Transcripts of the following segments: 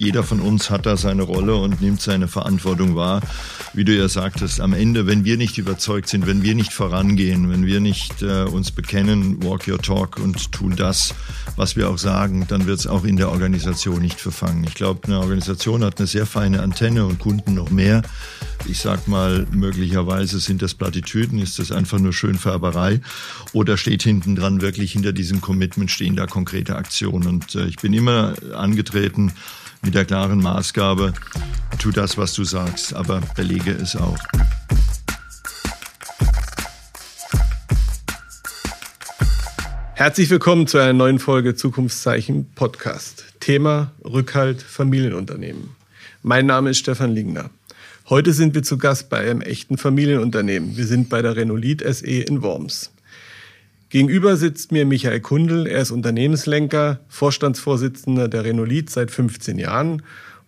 jeder von uns hat da seine Rolle und nimmt seine Verantwortung wahr. Wie du ja sagtest, am Ende, wenn wir nicht überzeugt sind, wenn wir nicht vorangehen, wenn wir nicht äh, uns bekennen, walk your talk und tun das, was wir auch sagen, dann wird es auch in der Organisation nicht verfangen. Ich glaube, eine Organisation hat eine sehr feine Antenne und Kunden noch mehr. Ich sag mal, möglicherweise sind das Plattitüden, ist das einfach nur Schönfärberei oder steht hinten dran wirklich hinter diesem Commitment stehen da konkrete Aktionen. Und äh, ich bin immer angetreten, mit der klaren Maßgabe, tu das, was du sagst, aber belege es auch. Herzlich willkommen zu einer neuen Folge Zukunftszeichen Podcast. Thema Rückhalt Familienunternehmen. Mein Name ist Stefan Lingner. Heute sind wir zu Gast bei einem echten Familienunternehmen. Wir sind bei der Renolit SE in Worms. Gegenüber sitzt mir Michael Kundel. Er ist Unternehmenslenker, Vorstandsvorsitzender der Renolit seit 15 Jahren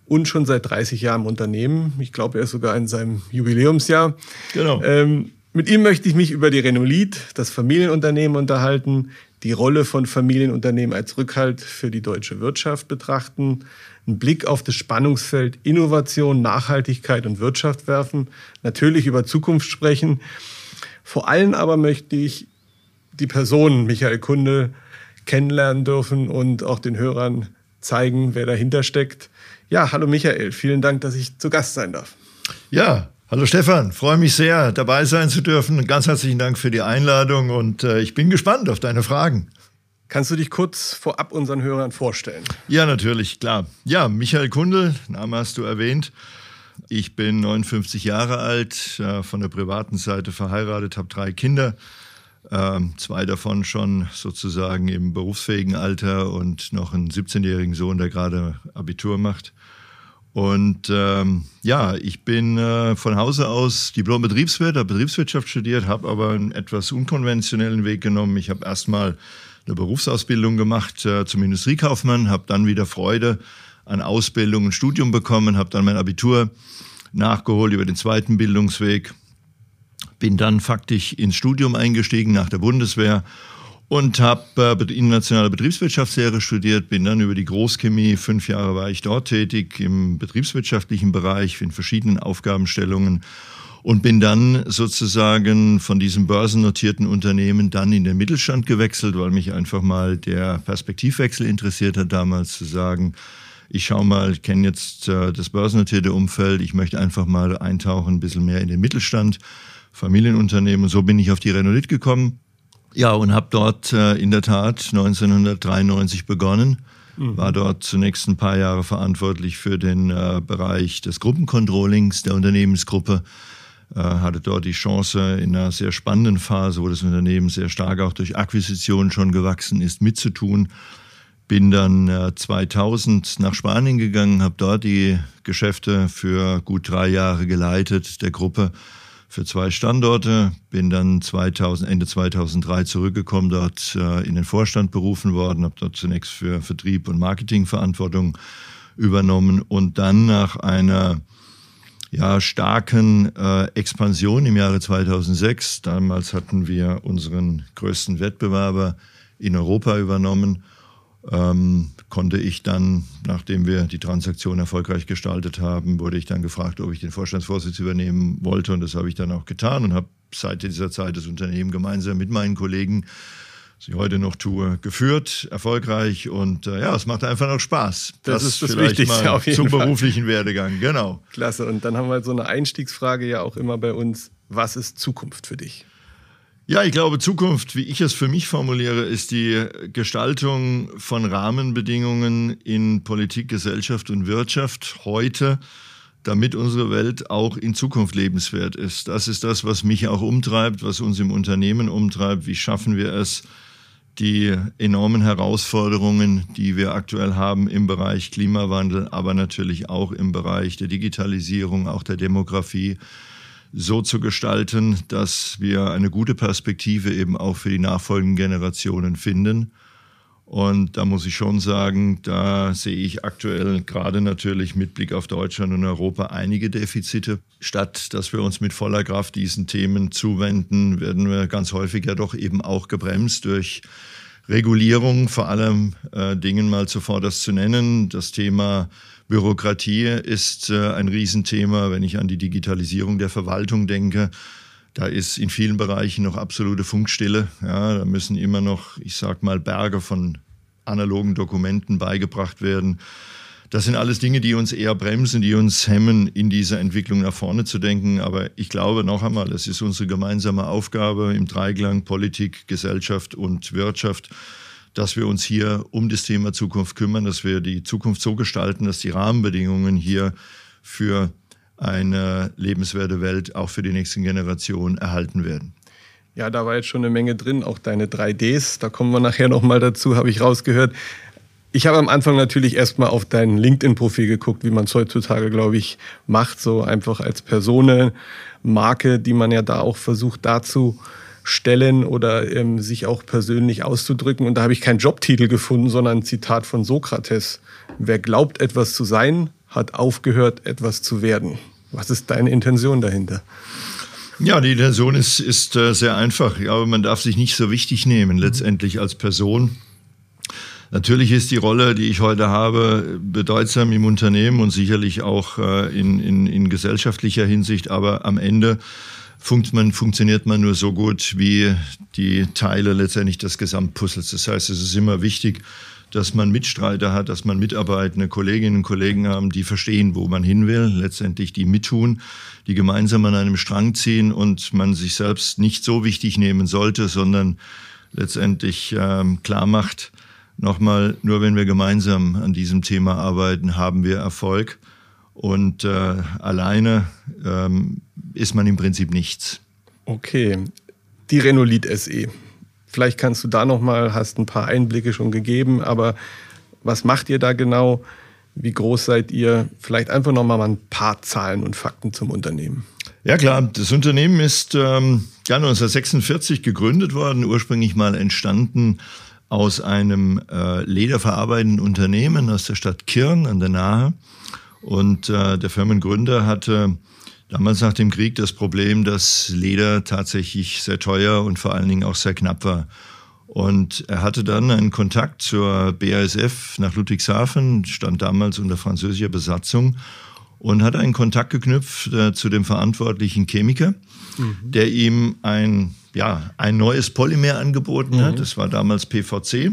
und schon seit 30 Jahren im Unternehmen. Ich glaube, er ist sogar in seinem Jubiläumsjahr. Genau. Ähm, mit ihm möchte ich mich über die Renolit, das Familienunternehmen unterhalten, die Rolle von Familienunternehmen als Rückhalt für die deutsche Wirtschaft betrachten, einen Blick auf das Spannungsfeld Innovation, Nachhaltigkeit und Wirtschaft werfen, natürlich über Zukunft sprechen. Vor allem aber möchte ich die Person Michael Kunde kennenlernen dürfen und auch den Hörern zeigen, wer dahinter steckt. Ja, hallo Michael, vielen Dank, dass ich zu Gast sein darf. Ja, hallo Stefan, freue mich sehr, dabei sein zu dürfen. Ganz herzlichen Dank für die Einladung und äh, ich bin gespannt auf deine Fragen. Kannst du dich kurz vorab unseren Hörern vorstellen? Ja, natürlich, klar. Ja, Michael Kundel, Name hast du erwähnt. Ich bin 59 Jahre alt, äh, von der privaten Seite verheiratet, habe drei Kinder. Ähm, zwei davon schon sozusagen im berufsfähigen Alter und noch einen 17-jährigen Sohn, der gerade Abitur macht. Und ähm, ja, ich bin äh, von Hause aus Diplom-Betriebswirt, habe Betriebswirtschaft studiert, habe aber einen etwas unkonventionellen Weg genommen. Ich habe erstmal eine Berufsausbildung gemacht äh, zum Industriekaufmann, habe dann wieder Freude an Ausbildung und Studium bekommen, habe dann mein Abitur nachgeholt über den zweiten Bildungsweg bin dann faktisch ins Studium eingestiegen nach der Bundeswehr und habe äh, internationale Betriebswirtschaftslehre studiert, bin dann über die Großchemie, fünf Jahre war ich dort tätig im betriebswirtschaftlichen Bereich in verschiedenen Aufgabenstellungen und bin dann sozusagen von diesem börsennotierten Unternehmen dann in den Mittelstand gewechselt, weil mich einfach mal der Perspektivwechsel interessiert hat damals zu sagen, ich schaue mal, ich kenne jetzt äh, das börsennotierte Umfeld, ich möchte einfach mal eintauchen, ein bisschen mehr in den Mittelstand Familienunternehmen. Und so bin ich auf die Renolit gekommen. Ja, und habe dort äh, in der Tat 1993 begonnen. Mhm. War dort zunächst ein paar Jahre verantwortlich für den äh, Bereich des Gruppencontrollings der Unternehmensgruppe. Äh, hatte dort die Chance, in einer sehr spannenden Phase, wo das Unternehmen sehr stark auch durch Akquisitionen schon gewachsen ist, mitzutun. Bin dann 2000 nach Spanien gegangen, habe dort die Geschäfte für gut drei Jahre geleitet der Gruppe für zwei Standorte, bin dann 2000, Ende 2003 zurückgekommen, dort äh, in den Vorstand berufen worden, habe dort zunächst für Vertrieb und Marketing Verantwortung übernommen und dann nach einer ja, starken äh, Expansion im Jahre 2006, damals hatten wir unseren größten Wettbewerber in Europa übernommen, ähm, konnte ich dann, nachdem wir die Transaktion erfolgreich gestaltet haben, wurde ich dann gefragt, ob ich den Vorstandsvorsitz übernehmen wollte. Und das habe ich dann auch getan und habe seit dieser Zeit das Unternehmen gemeinsam mit meinen Kollegen, was ich heute noch tue, geführt, erfolgreich. Und äh, ja, es macht einfach noch Spaß. Das, das ist das vielleicht Wichtigste mal auf jeden zum Fall. beruflichen Werdegang, genau. Klasse. Und dann haben wir so eine Einstiegsfrage ja auch immer bei uns. Was ist Zukunft für dich? Ja, ich glaube, Zukunft, wie ich es für mich formuliere, ist die Gestaltung von Rahmenbedingungen in Politik, Gesellschaft und Wirtschaft heute, damit unsere Welt auch in Zukunft lebenswert ist. Das ist das, was mich auch umtreibt, was uns im Unternehmen umtreibt. Wie schaffen wir es, die enormen Herausforderungen, die wir aktuell haben im Bereich Klimawandel, aber natürlich auch im Bereich der Digitalisierung, auch der Demografie, so zu gestalten, dass wir eine gute Perspektive eben auch für die nachfolgenden Generationen finden. Und da muss ich schon sagen, da sehe ich aktuell gerade natürlich mit Blick auf Deutschland und Europa einige Defizite. Statt dass wir uns mit voller Kraft diesen Themen zuwenden, werden wir ganz häufig ja doch eben auch gebremst durch Regulierung vor allem äh, Dingen mal zuvorderst zu nennen. Das Thema Bürokratie ist äh, ein Riesenthema, wenn ich an die Digitalisierung der Verwaltung denke. Da ist in vielen Bereichen noch absolute Funkstille. Ja, da müssen immer noch, ich sag mal, Berge von analogen Dokumenten beigebracht werden. Das sind alles Dinge, die uns eher bremsen, die uns hemmen, in dieser Entwicklung nach vorne zu denken. Aber ich glaube noch einmal, es ist unsere gemeinsame Aufgabe im Dreiklang Politik, Gesellschaft und Wirtschaft, dass wir uns hier um das Thema Zukunft kümmern, dass wir die Zukunft so gestalten, dass die Rahmenbedingungen hier für eine lebenswerte Welt auch für die nächsten Generationen erhalten werden. Ja, da war jetzt schon eine Menge drin, auch deine 3Ds, da kommen wir nachher nochmal dazu, habe ich rausgehört. Ich habe am Anfang natürlich erstmal auf dein LinkedIn-Profil geguckt, wie man es heutzutage, glaube ich, macht, so einfach als Personenmarke, die man ja da auch versucht darzustellen oder ähm, sich auch persönlich auszudrücken. Und da habe ich keinen Jobtitel gefunden, sondern ein Zitat von Sokrates. Wer glaubt, etwas zu sein, hat aufgehört, etwas zu werden. Was ist deine Intention dahinter? Ja, die Intention ist, ist äh, sehr einfach. Aber man darf sich nicht so wichtig nehmen, letztendlich als Person. Natürlich ist die Rolle, die ich heute habe, bedeutsam im Unternehmen und sicherlich auch äh, in, in, in gesellschaftlicher Hinsicht, aber am Ende funkt man, funktioniert man nur so gut wie die Teile letztendlich des Gesamtpuzzles. Das heißt, es ist immer wichtig, dass man Mitstreiter hat, dass man mitarbeitende Kolleginnen und Kollegen haben, die verstehen, wo man hin will, letztendlich die mittun, die gemeinsam an einem Strang ziehen und man sich selbst nicht so wichtig nehmen sollte, sondern letztendlich ähm, klar macht, Nochmal, nur wenn wir gemeinsam an diesem Thema arbeiten, haben wir Erfolg. Und äh, alleine ähm, ist man im Prinzip nichts. Okay, die Renolit SE. Vielleicht kannst du da nochmal, hast ein paar Einblicke schon gegeben, aber was macht ihr da genau? Wie groß seid ihr? Vielleicht einfach nochmal ein paar Zahlen und Fakten zum Unternehmen. Ja klar, das Unternehmen ist ähm, ja 1946 gegründet worden, ursprünglich mal entstanden aus einem äh, lederverarbeitenden Unternehmen aus der Stadt Kirn an der Nahe. Und äh, der Firmengründer hatte damals nach dem Krieg das Problem, dass Leder tatsächlich sehr teuer und vor allen Dingen auch sehr knapp war. Und er hatte dann einen Kontakt zur BASF nach Ludwigshafen, stand damals unter französischer Besatzung und hat einen Kontakt geknüpft äh, zu dem verantwortlichen Chemiker, mhm. der ihm ein ja, ein neues Polymer angeboten hat. Mhm. Das war damals PVC.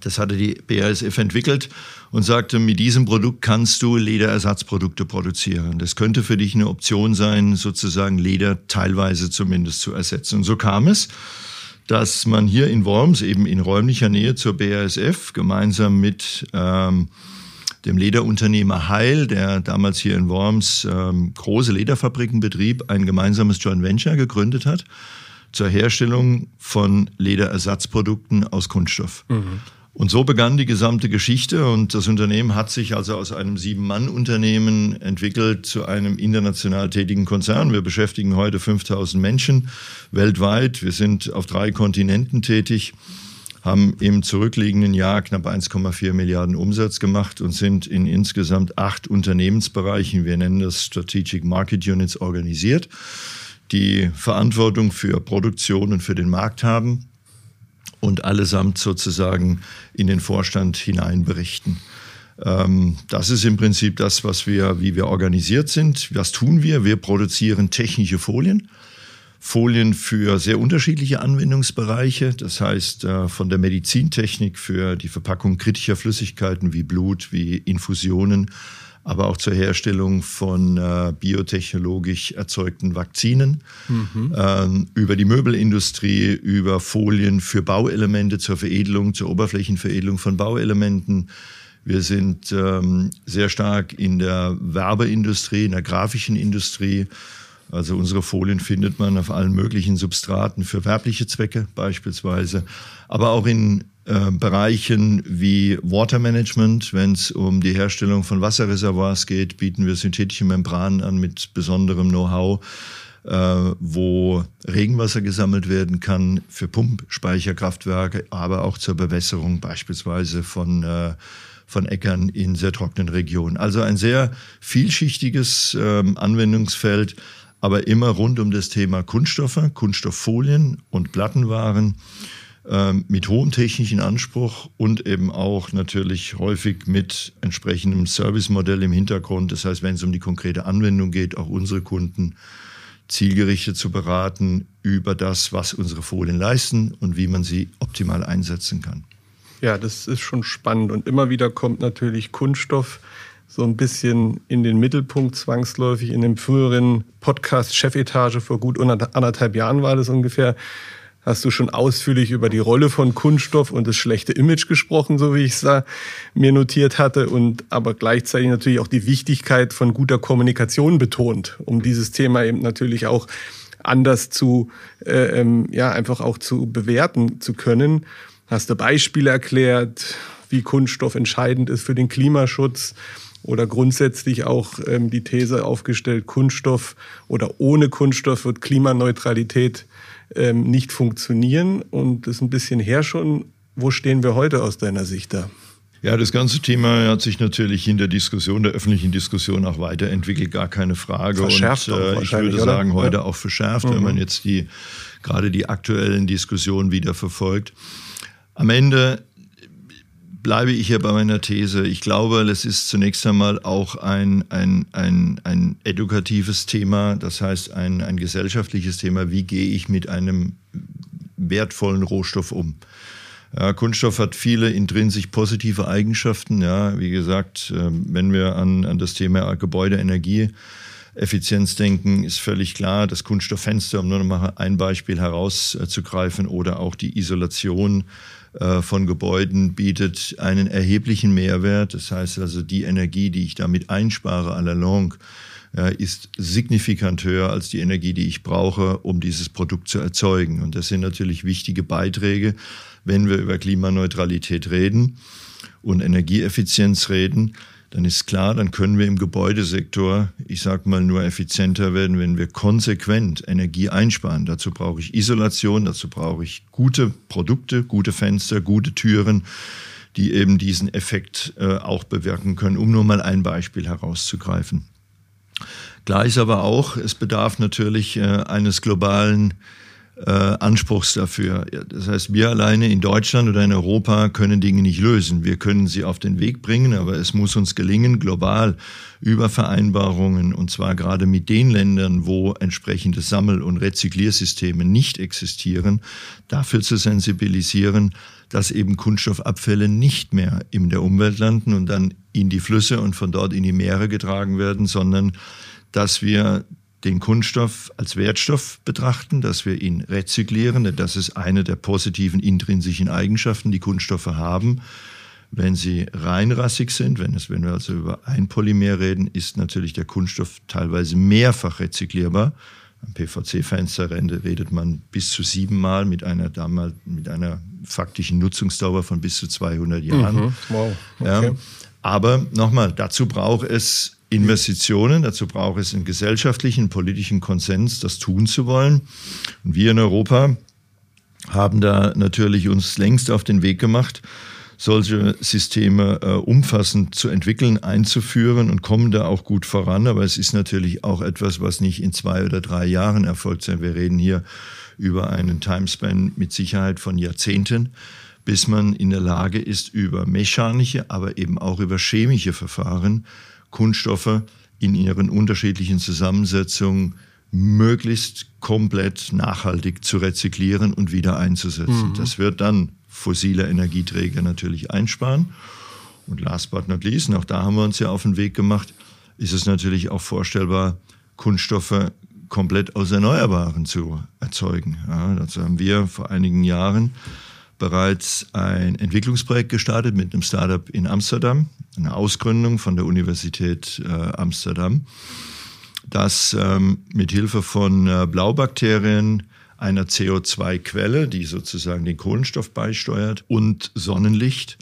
Das hatte die BASF entwickelt und sagte, mit diesem Produkt kannst du Lederersatzprodukte produzieren. Das könnte für dich eine Option sein, sozusagen Leder teilweise zumindest zu ersetzen. Und so kam es, dass man hier in Worms, eben in räumlicher Nähe zur BASF, gemeinsam mit ähm, dem Lederunternehmer Heil, der damals hier in Worms ähm, große Lederfabriken betrieb, ein gemeinsames Joint Venture gegründet hat zur Herstellung von Lederersatzprodukten aus Kunststoff. Mhm. Und so begann die gesamte Geschichte und das Unternehmen hat sich also aus einem Sieben-Mann-Unternehmen entwickelt zu einem international tätigen Konzern. Wir beschäftigen heute 5000 Menschen weltweit. Wir sind auf drei Kontinenten tätig, haben im zurückliegenden Jahr knapp 1,4 Milliarden Umsatz gemacht und sind in insgesamt acht Unternehmensbereichen, wir nennen das Strategic Market Units, organisiert die Verantwortung für Produktion und für den Markt haben und allesamt sozusagen in den Vorstand hinein berichten. Ähm, das ist im Prinzip das, was wir, wie wir organisiert sind. Was tun wir? Wir produzieren technische Folien. Folien für sehr unterschiedliche Anwendungsbereiche, das heißt äh, von der Medizintechnik für die Verpackung kritischer Flüssigkeiten wie Blut, wie Infusionen, aber auch zur Herstellung von äh, biotechnologisch erzeugten Vakzinen, mhm. ähm, über die Möbelindustrie, über Folien für Bauelemente zur Veredelung, zur Oberflächenveredelung von Bauelementen. Wir sind ähm, sehr stark in der Werbeindustrie, in der grafischen Industrie. Also unsere Folien findet man auf allen möglichen Substraten für werbliche Zwecke beispielsweise, aber auch in äh, Bereichen wie Watermanagement, wenn es um die Herstellung von Wasserreservoirs geht, bieten wir synthetische Membranen an mit besonderem Know-how, äh, wo Regenwasser gesammelt werden kann für Pumpspeicherkraftwerke, aber auch zur Bewässerung beispielsweise von äh, von Äckern in sehr trockenen Regionen. Also ein sehr vielschichtiges ähm, Anwendungsfeld, aber immer rund um das Thema Kunststoffe, Kunststofffolien und Plattenwaren ähm, mit hohem technischen Anspruch und eben auch natürlich häufig mit entsprechendem Servicemodell im Hintergrund. Das heißt, wenn es um die konkrete Anwendung geht, auch unsere Kunden zielgerichtet zu beraten über das, was unsere Folien leisten und wie man sie optimal einsetzen kann. Ja, das ist schon spannend und immer wieder kommt natürlich Kunststoff so ein bisschen in den Mittelpunkt zwangsläufig. In dem früheren Podcast Chefetage vor gut anderthalb Jahren war das ungefähr hast du schon ausführlich über die Rolle von Kunststoff und das schlechte Image gesprochen, so wie ich es da mir notiert hatte, und aber gleichzeitig natürlich auch die Wichtigkeit von guter Kommunikation betont, um dieses Thema eben natürlich auch anders zu, äh, ähm, ja, einfach auch zu bewerten zu können. Hast du Beispiele erklärt, wie Kunststoff entscheidend ist für den Klimaschutz? Oder grundsätzlich auch ähm, die These aufgestellt, Kunststoff oder ohne Kunststoff wird Klimaneutralität ähm, nicht funktionieren. Und das ist ein bisschen her schon. Wo stehen wir heute aus deiner Sicht da? Ja, das ganze Thema hat sich natürlich in der Diskussion, der öffentlichen Diskussion auch weiterentwickelt, gar keine Frage. Verschärft und äh, ich würde sagen, oder? heute auch verschärft, mhm. wenn man jetzt die gerade die aktuellen Diskussionen wieder verfolgt. Am Ende bleibe ich hier bei meiner These. Ich glaube, es ist zunächst einmal auch ein, ein, ein, ein edukatives Thema, das heißt ein, ein gesellschaftliches Thema. Wie gehe ich mit einem wertvollen Rohstoff um? Ja, Kunststoff hat viele intrinsisch positive Eigenschaften. Ja, wie gesagt, ähm, wenn wir an, an das Thema Gebäudeenergie Effizienz denken, ist völlig klar. Das Kunststofffenster, um nur noch mal ein Beispiel herauszugreifen, oder auch die Isolation äh, von Gebäuden bietet einen erheblichen Mehrwert. Das heißt also, die Energie, die ich damit einspare à la longue, ist signifikant höher als die Energie, die ich brauche, um dieses Produkt zu erzeugen. Und das sind natürlich wichtige Beiträge, wenn wir über Klimaneutralität reden und Energieeffizienz reden dann ist klar, dann können wir im Gebäudesektor, ich sage mal, nur effizienter werden, wenn wir konsequent Energie einsparen. Dazu brauche ich Isolation, dazu brauche ich gute Produkte, gute Fenster, gute Türen, die eben diesen Effekt äh, auch bewirken können, um nur mal ein Beispiel herauszugreifen. Klar ist aber auch, es bedarf natürlich äh, eines globalen äh, Anspruchs dafür. Das heißt, wir alleine in Deutschland oder in Europa können Dinge nicht lösen. Wir können sie auf den Weg bringen, aber es muss uns gelingen, global über Vereinbarungen, und zwar gerade mit den Ländern, wo entsprechende Sammel- und Rezykliersysteme nicht existieren, dafür zu sensibilisieren, dass eben Kunststoffabfälle nicht mehr in der Umwelt landen und dann in die Flüsse und von dort in die Meere getragen werden, sondern dass wir den Kunststoff als Wertstoff betrachten, dass wir ihn rezyklieren. Das ist eine der positiven intrinsischen Eigenschaften, die Kunststoffe haben. Wenn sie reinrassig sind, wenn, es, wenn wir also über ein Polymer reden, ist natürlich der Kunststoff teilweise mehrfach rezyklierbar. Am PVC-Fenster redet man bis zu siebenmal mit einer, damals, mit einer faktischen Nutzungsdauer von bis zu 200 Jahren. Mhm, wow. Okay. Ja, aber nochmal, dazu braucht es Investitionen. Dazu braucht es einen gesellschaftlichen, politischen Konsens, das tun zu wollen. Und wir in Europa haben da natürlich uns längst auf den Weg gemacht, solche Systeme äh, umfassend zu entwickeln, einzuführen und kommen da auch gut voran. Aber es ist natürlich auch etwas, was nicht in zwei oder drei Jahren erfolgt, sondern wir reden hier über einen Timespan mit Sicherheit von Jahrzehnten, bis man in der Lage ist, über mechanische, aber eben auch über chemische Verfahren Kunststoffe in ihren unterschiedlichen Zusammensetzungen möglichst komplett nachhaltig zu rezyklieren und wieder einzusetzen. Mhm. Das wird dann fossile Energieträger natürlich einsparen. Und last but not least, auch da haben wir uns ja auf den Weg gemacht, ist es natürlich auch vorstellbar, Kunststoffe komplett aus Erneuerbaren zu erzeugen. Ja, dazu haben wir vor einigen Jahren bereits ein Entwicklungsprojekt gestartet mit einem Startup in Amsterdam, eine Ausgründung von der Universität äh, Amsterdam, das ähm, mit Hilfe von äh, Blaubakterien einer CO2-Quelle, die sozusagen den Kohlenstoff beisteuert, und Sonnenlicht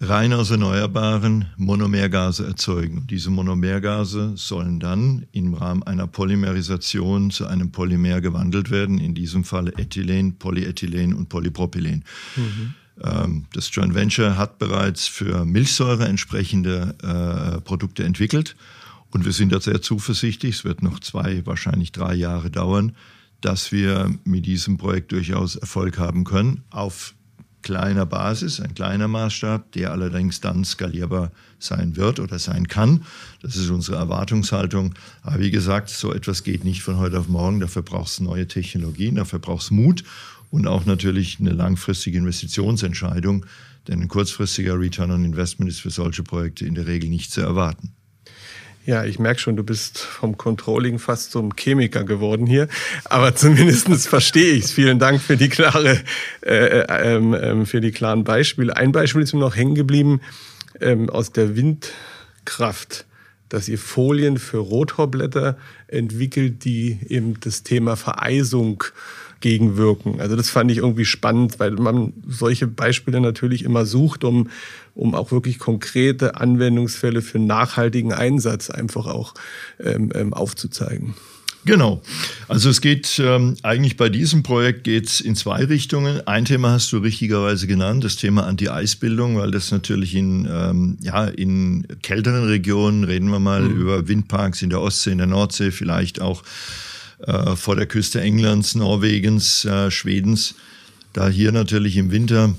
rein aus erneuerbaren Monomergase erzeugen. Diese Monomergase sollen dann im Rahmen einer Polymerisation zu einem Polymer gewandelt werden, in diesem Fall Ethylen, Polyethylen und Polypropylen. Mhm. Ähm, das Joint Venture hat bereits für Milchsäure entsprechende äh, Produkte entwickelt und wir sind da sehr zuversichtlich, es wird noch zwei, wahrscheinlich drei Jahre dauern, dass wir mit diesem Projekt durchaus Erfolg haben können auf kleiner Basis, ein kleiner Maßstab, der allerdings dann skalierbar sein wird oder sein kann. Das ist unsere Erwartungshaltung. Aber wie gesagt, so etwas geht nicht von heute auf morgen. Dafür braucht es neue Technologien, dafür braucht es Mut und auch natürlich eine langfristige Investitionsentscheidung. Denn ein kurzfristiger Return on Investment ist für solche Projekte in der Regel nicht zu erwarten. Ja, ich merke schon, du bist vom Controlling fast zum Chemiker geworden hier. Aber zumindest verstehe ich es. Vielen Dank für die klare, äh, ähm, ähm, für die klaren Beispiele. Ein Beispiel ist mir noch hängen geblieben ähm, aus der Windkraft, dass ihr Folien für Rotorblätter entwickelt, die eben das Thema Vereisung gegenwirken. Also das fand ich irgendwie spannend, weil man solche Beispiele natürlich immer sucht, um, um auch wirklich konkrete Anwendungsfälle für nachhaltigen Einsatz einfach auch ähm, ähm, aufzuzeigen. Genau. Also es geht ähm, eigentlich bei diesem Projekt geht's in zwei Richtungen. Ein Thema hast du richtigerweise genannt, das Thema Anti-Eisbildung, weil das natürlich in, ähm, ja, in kälteren Regionen, reden wir mal mhm. über Windparks in der Ostsee, in der Nordsee, vielleicht auch äh, vor der Küste Englands, Norwegens, äh, Schwedens, da hier natürlich im Winter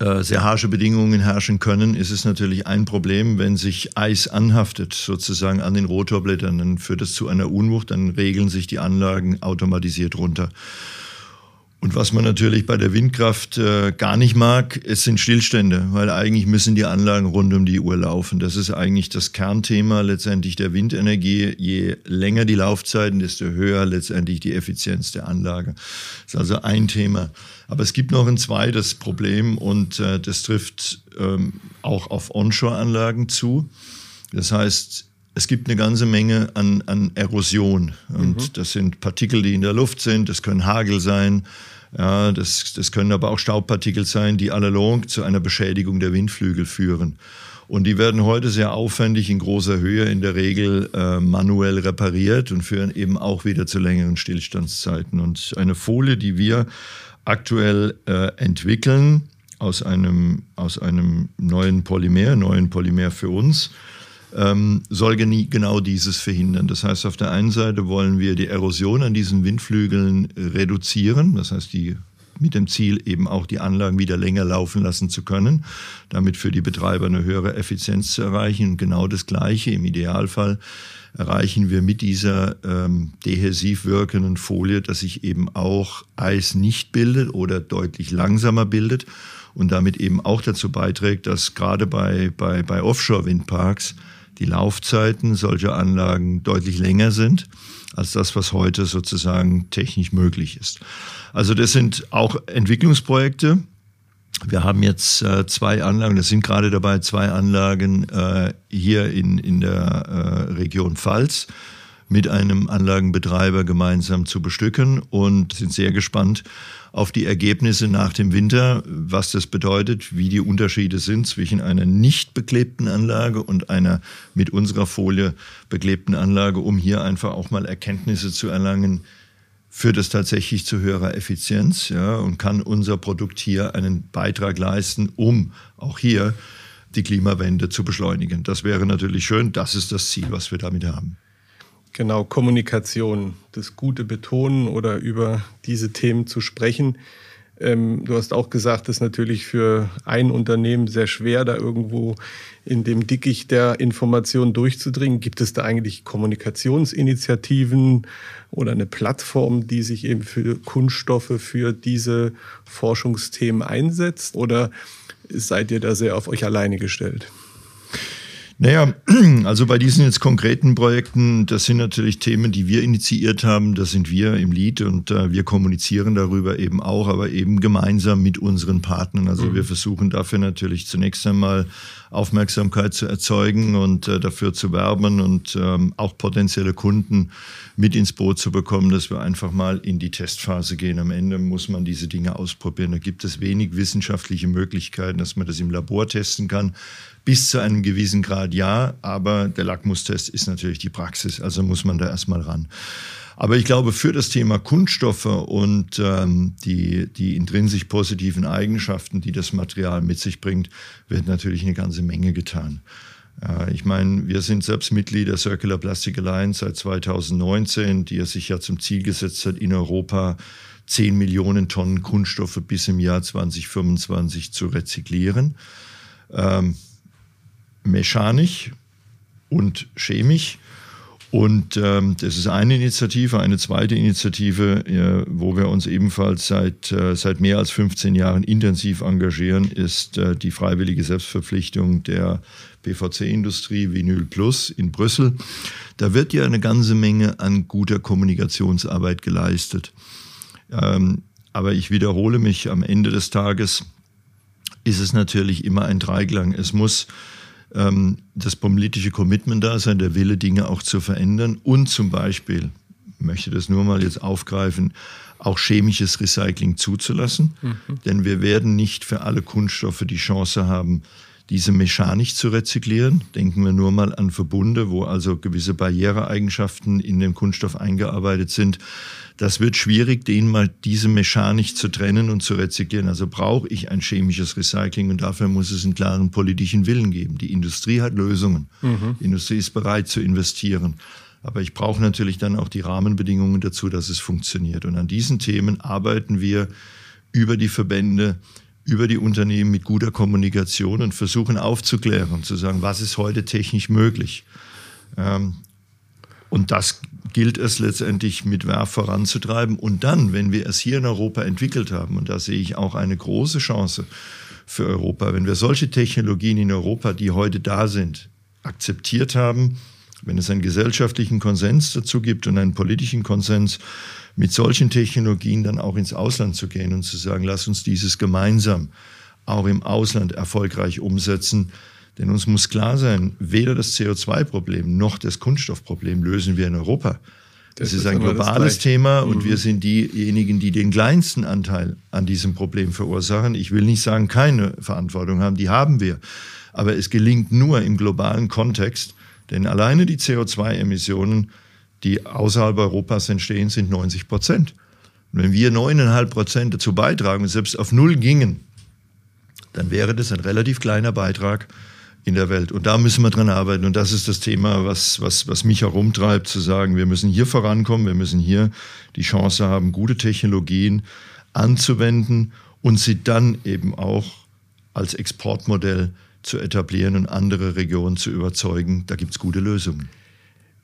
äh, sehr harsche Bedingungen herrschen können, ist es natürlich ein Problem, wenn sich Eis anhaftet, sozusagen an den Rotorblättern, dann führt es zu einer Unwucht, dann regeln sich die Anlagen automatisiert runter. Und was man natürlich bei der Windkraft äh, gar nicht mag, es sind Stillstände, weil eigentlich müssen die Anlagen rund um die Uhr laufen. Das ist eigentlich das Kernthema letztendlich der Windenergie. Je länger die Laufzeiten, desto höher letztendlich die Effizienz der Anlage. Das ist also ein Thema. Aber es gibt noch ein zweites Problem und äh, das trifft ähm, auch auf Onshore-Anlagen zu. Das heißt, es gibt eine ganze Menge an, an Erosion. Und mhm. das sind Partikel, die in der Luft sind, das können Hagel sein, ja, das, das können aber auch Staubpartikel sein, die allalong zu einer Beschädigung der Windflügel führen. Und die werden heute sehr aufwendig in großer Höhe in der Regel äh, manuell repariert und führen eben auch wieder zu längeren Stillstandszeiten. Und eine Folie, die wir aktuell äh, entwickeln aus einem, aus einem neuen Polymer, neuen Polymer für uns, ähm, soll genau dieses verhindern. Das heißt, auf der einen Seite wollen wir die Erosion an diesen Windflügeln reduzieren, das heißt, die mit dem Ziel, eben auch die Anlagen wieder länger laufen lassen zu können, damit für die Betreiber eine höhere Effizienz zu erreichen. Und genau das Gleiche im Idealfall erreichen wir mit dieser ähm, dehäsiv wirkenden Folie, dass sich eben auch Eis nicht bildet oder deutlich langsamer bildet und damit eben auch dazu beiträgt, dass gerade bei, bei, bei Offshore-Windparks die Laufzeiten solcher Anlagen deutlich länger sind als das, was heute sozusagen technisch möglich ist. Also das sind auch Entwicklungsprojekte. Wir haben jetzt äh, zwei Anlagen, das sind gerade dabei, zwei Anlagen äh, hier in, in der äh, Region Pfalz mit einem Anlagenbetreiber gemeinsam zu bestücken und sind sehr gespannt auf die Ergebnisse nach dem Winter, was das bedeutet, wie die Unterschiede sind zwischen einer nicht beklebten Anlage und einer mit unserer Folie beklebten Anlage, um hier einfach auch mal Erkenntnisse zu erlangen, führt es tatsächlich zu höherer Effizienz ja, und kann unser Produkt hier einen Beitrag leisten, um auch hier die Klimawende zu beschleunigen. Das wäre natürlich schön. Das ist das Ziel, was wir damit haben. Genau, Kommunikation, das gute Betonen oder über diese Themen zu sprechen. Ähm, du hast auch gesagt, das ist natürlich für ein Unternehmen sehr schwer, da irgendwo in dem Dickicht der Information durchzudringen. Gibt es da eigentlich Kommunikationsinitiativen oder eine Plattform, die sich eben für Kunststoffe, für diese Forschungsthemen einsetzt? Oder seid ihr da sehr auf euch alleine gestellt? Naja, also bei diesen jetzt konkreten Projekten, das sind natürlich Themen, die wir initiiert haben. Das sind wir im Lied und äh, wir kommunizieren darüber eben auch, aber eben gemeinsam mit unseren Partnern. Also mhm. wir versuchen dafür natürlich zunächst einmal Aufmerksamkeit zu erzeugen und äh, dafür zu werben und ähm, auch potenzielle Kunden mit ins Boot zu bekommen, dass wir einfach mal in die Testphase gehen. Am Ende muss man diese Dinge ausprobieren. Da gibt es wenig wissenschaftliche Möglichkeiten, dass man das im Labor testen kann. Bis zu einem gewissen Grad ja, aber der Lackmustest ist natürlich die Praxis, also muss man da erstmal ran. Aber ich glaube, für das Thema Kunststoffe und ähm, die, die intrinsisch positiven Eigenschaften, die das Material mit sich bringt, wird natürlich eine ganze Menge getan. Ich meine, wir sind selbst Mitglied der Circular Plastic Alliance seit 2019, die sich ja zum Ziel gesetzt hat, in Europa 10 Millionen Tonnen Kunststoffe bis im Jahr 2025 zu rezyklieren. Ähm, mechanisch und chemisch. Und ähm, das ist eine Initiative. Eine zweite Initiative, äh, wo wir uns ebenfalls seit, äh, seit mehr als 15 Jahren intensiv engagieren, ist äh, die freiwillige Selbstverpflichtung der PVC-Industrie Vinyl Plus in Brüssel. Da wird ja eine ganze Menge an guter Kommunikationsarbeit geleistet. Ähm, aber ich wiederhole mich, am Ende des Tages ist es natürlich immer ein Dreiklang. Es muss ähm, das politische Commitment da sein, der Wille, Dinge auch zu verändern und zum Beispiel, möchte das nur mal jetzt aufgreifen, auch chemisches Recycling zuzulassen. Mhm. Denn wir werden nicht für alle Kunststoffe die Chance haben, diese mechanisch zu rezyklieren. Denken wir nur mal an Verbunde, wo also gewisse Barriereeigenschaften in den Kunststoff eingearbeitet sind. Das wird schwierig, den mal diese mechanisch zu trennen und zu rezyklieren. Also brauche ich ein chemisches Recycling und dafür muss es einen klaren politischen Willen geben. Die Industrie hat Lösungen. Mhm. Die Industrie ist bereit zu investieren. Aber ich brauche natürlich dann auch die Rahmenbedingungen dazu, dass es funktioniert. Und an diesen Themen arbeiten wir über die Verbände, über die Unternehmen mit guter Kommunikation und versuchen aufzuklären, zu sagen, was ist heute technisch möglich. Ähm, und das gilt es letztendlich mit Werf voranzutreiben. Und dann, wenn wir es hier in Europa entwickelt haben, und da sehe ich auch eine große Chance für Europa, wenn wir solche Technologien in Europa, die heute da sind, akzeptiert haben, wenn es einen gesellschaftlichen Konsens dazu gibt und einen politischen Konsens, mit solchen Technologien dann auch ins Ausland zu gehen und zu sagen, lass uns dieses gemeinsam auch im Ausland erfolgreich umsetzen. Denn uns muss klar sein, weder das CO2-Problem noch das Kunststoffproblem lösen wir in Europa. Das, das ist, ein globales Thema mhm. und wir sind diejenigen, die den kleinsten Anteil an diesem Problem verursachen. Ich will nicht sagen, keine Verantwortung haben, die haben wir. Aber es gelingt nur im globalen Kontext, denn alleine die CO2-Emissionen die außerhalb Europas entstehen, sind 90 Prozent. Und wenn wir 9,5 Prozent dazu beitragen und selbst auf Null gingen, dann wäre das ein relativ kleiner Beitrag in der Welt. Und da müssen wir dran arbeiten. Und das ist das Thema, was, was, was mich herumtreibt, zu sagen, wir müssen hier vorankommen, wir müssen hier die Chance haben, gute Technologien anzuwenden und sie dann eben auch als Exportmodell zu etablieren und andere Regionen zu überzeugen, da gibt es gute Lösungen.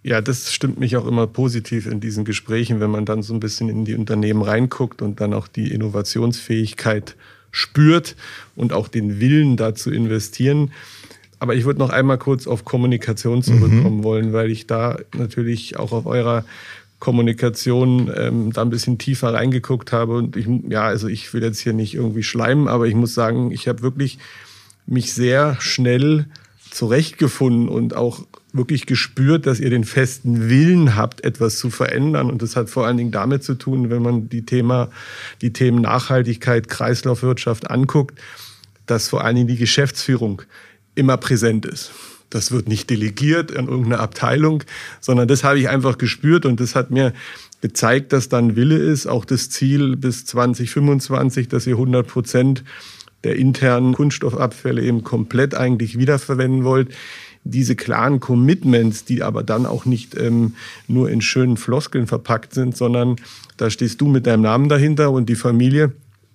Ja, das stimmt mich auch immer positiv in diesen Gesprächen, wenn man dann so ein bisschen in die Unternehmen reinguckt und dann auch die Innovationsfähigkeit spürt und auch den Willen da zu investieren. Aber ich würde noch einmal kurz auf Kommunikation zurückkommen mhm. wollen, weil ich da natürlich auch auf eurer Kommunikation ähm, da ein bisschen tiefer reingeguckt habe. Und ich, ja, also ich will jetzt hier nicht irgendwie schleimen, aber ich muss sagen, ich habe wirklich mich sehr schnell zurechtgefunden und auch wirklich gespürt, dass ihr den festen Willen habt, etwas zu verändern. Und das hat vor allen Dingen damit zu tun, wenn man die, Thema, die Themen Nachhaltigkeit, Kreislaufwirtschaft anguckt, dass vor allen Dingen die Geschäftsführung immer präsent ist. Das wird nicht delegiert an irgendeine Abteilung, sondern das habe ich einfach gespürt und das hat mir gezeigt, dass dann Wille ist, auch das Ziel bis 2025, dass ihr 100 Prozent der internen Kunststoffabfälle eben komplett eigentlich wiederverwenden wollt diese klaren Commitments, die aber dann auch nicht ähm, nur in schönen Floskeln verpackt sind, sondern da stehst du mit deinem Namen dahinter und die Familie.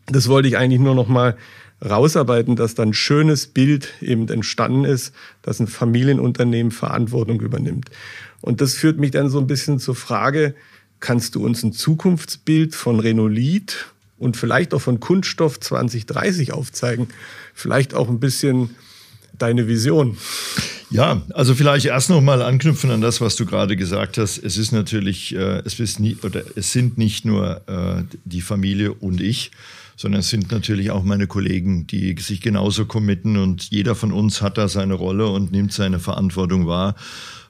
Das wollte ich eigentlich nur noch mal rausarbeiten, dass dann ein schönes Bild eben entstanden ist, dass ein Familienunternehmen Verantwortung übernimmt. Und das führt mich dann so ein bisschen zur Frage, kannst du uns ein Zukunftsbild von Renolit und vielleicht auch von Kunststoff 2030 aufzeigen? Vielleicht auch ein bisschen deine Vision. Ja, also vielleicht erst noch mal anknüpfen an das, was du gerade gesagt hast. Es ist natürlich, äh, es, ist nie, oder es sind nicht nur äh, die Familie und ich, sondern es sind natürlich auch meine Kollegen, die sich genauso committen und jeder von uns hat da seine Rolle und nimmt seine Verantwortung wahr.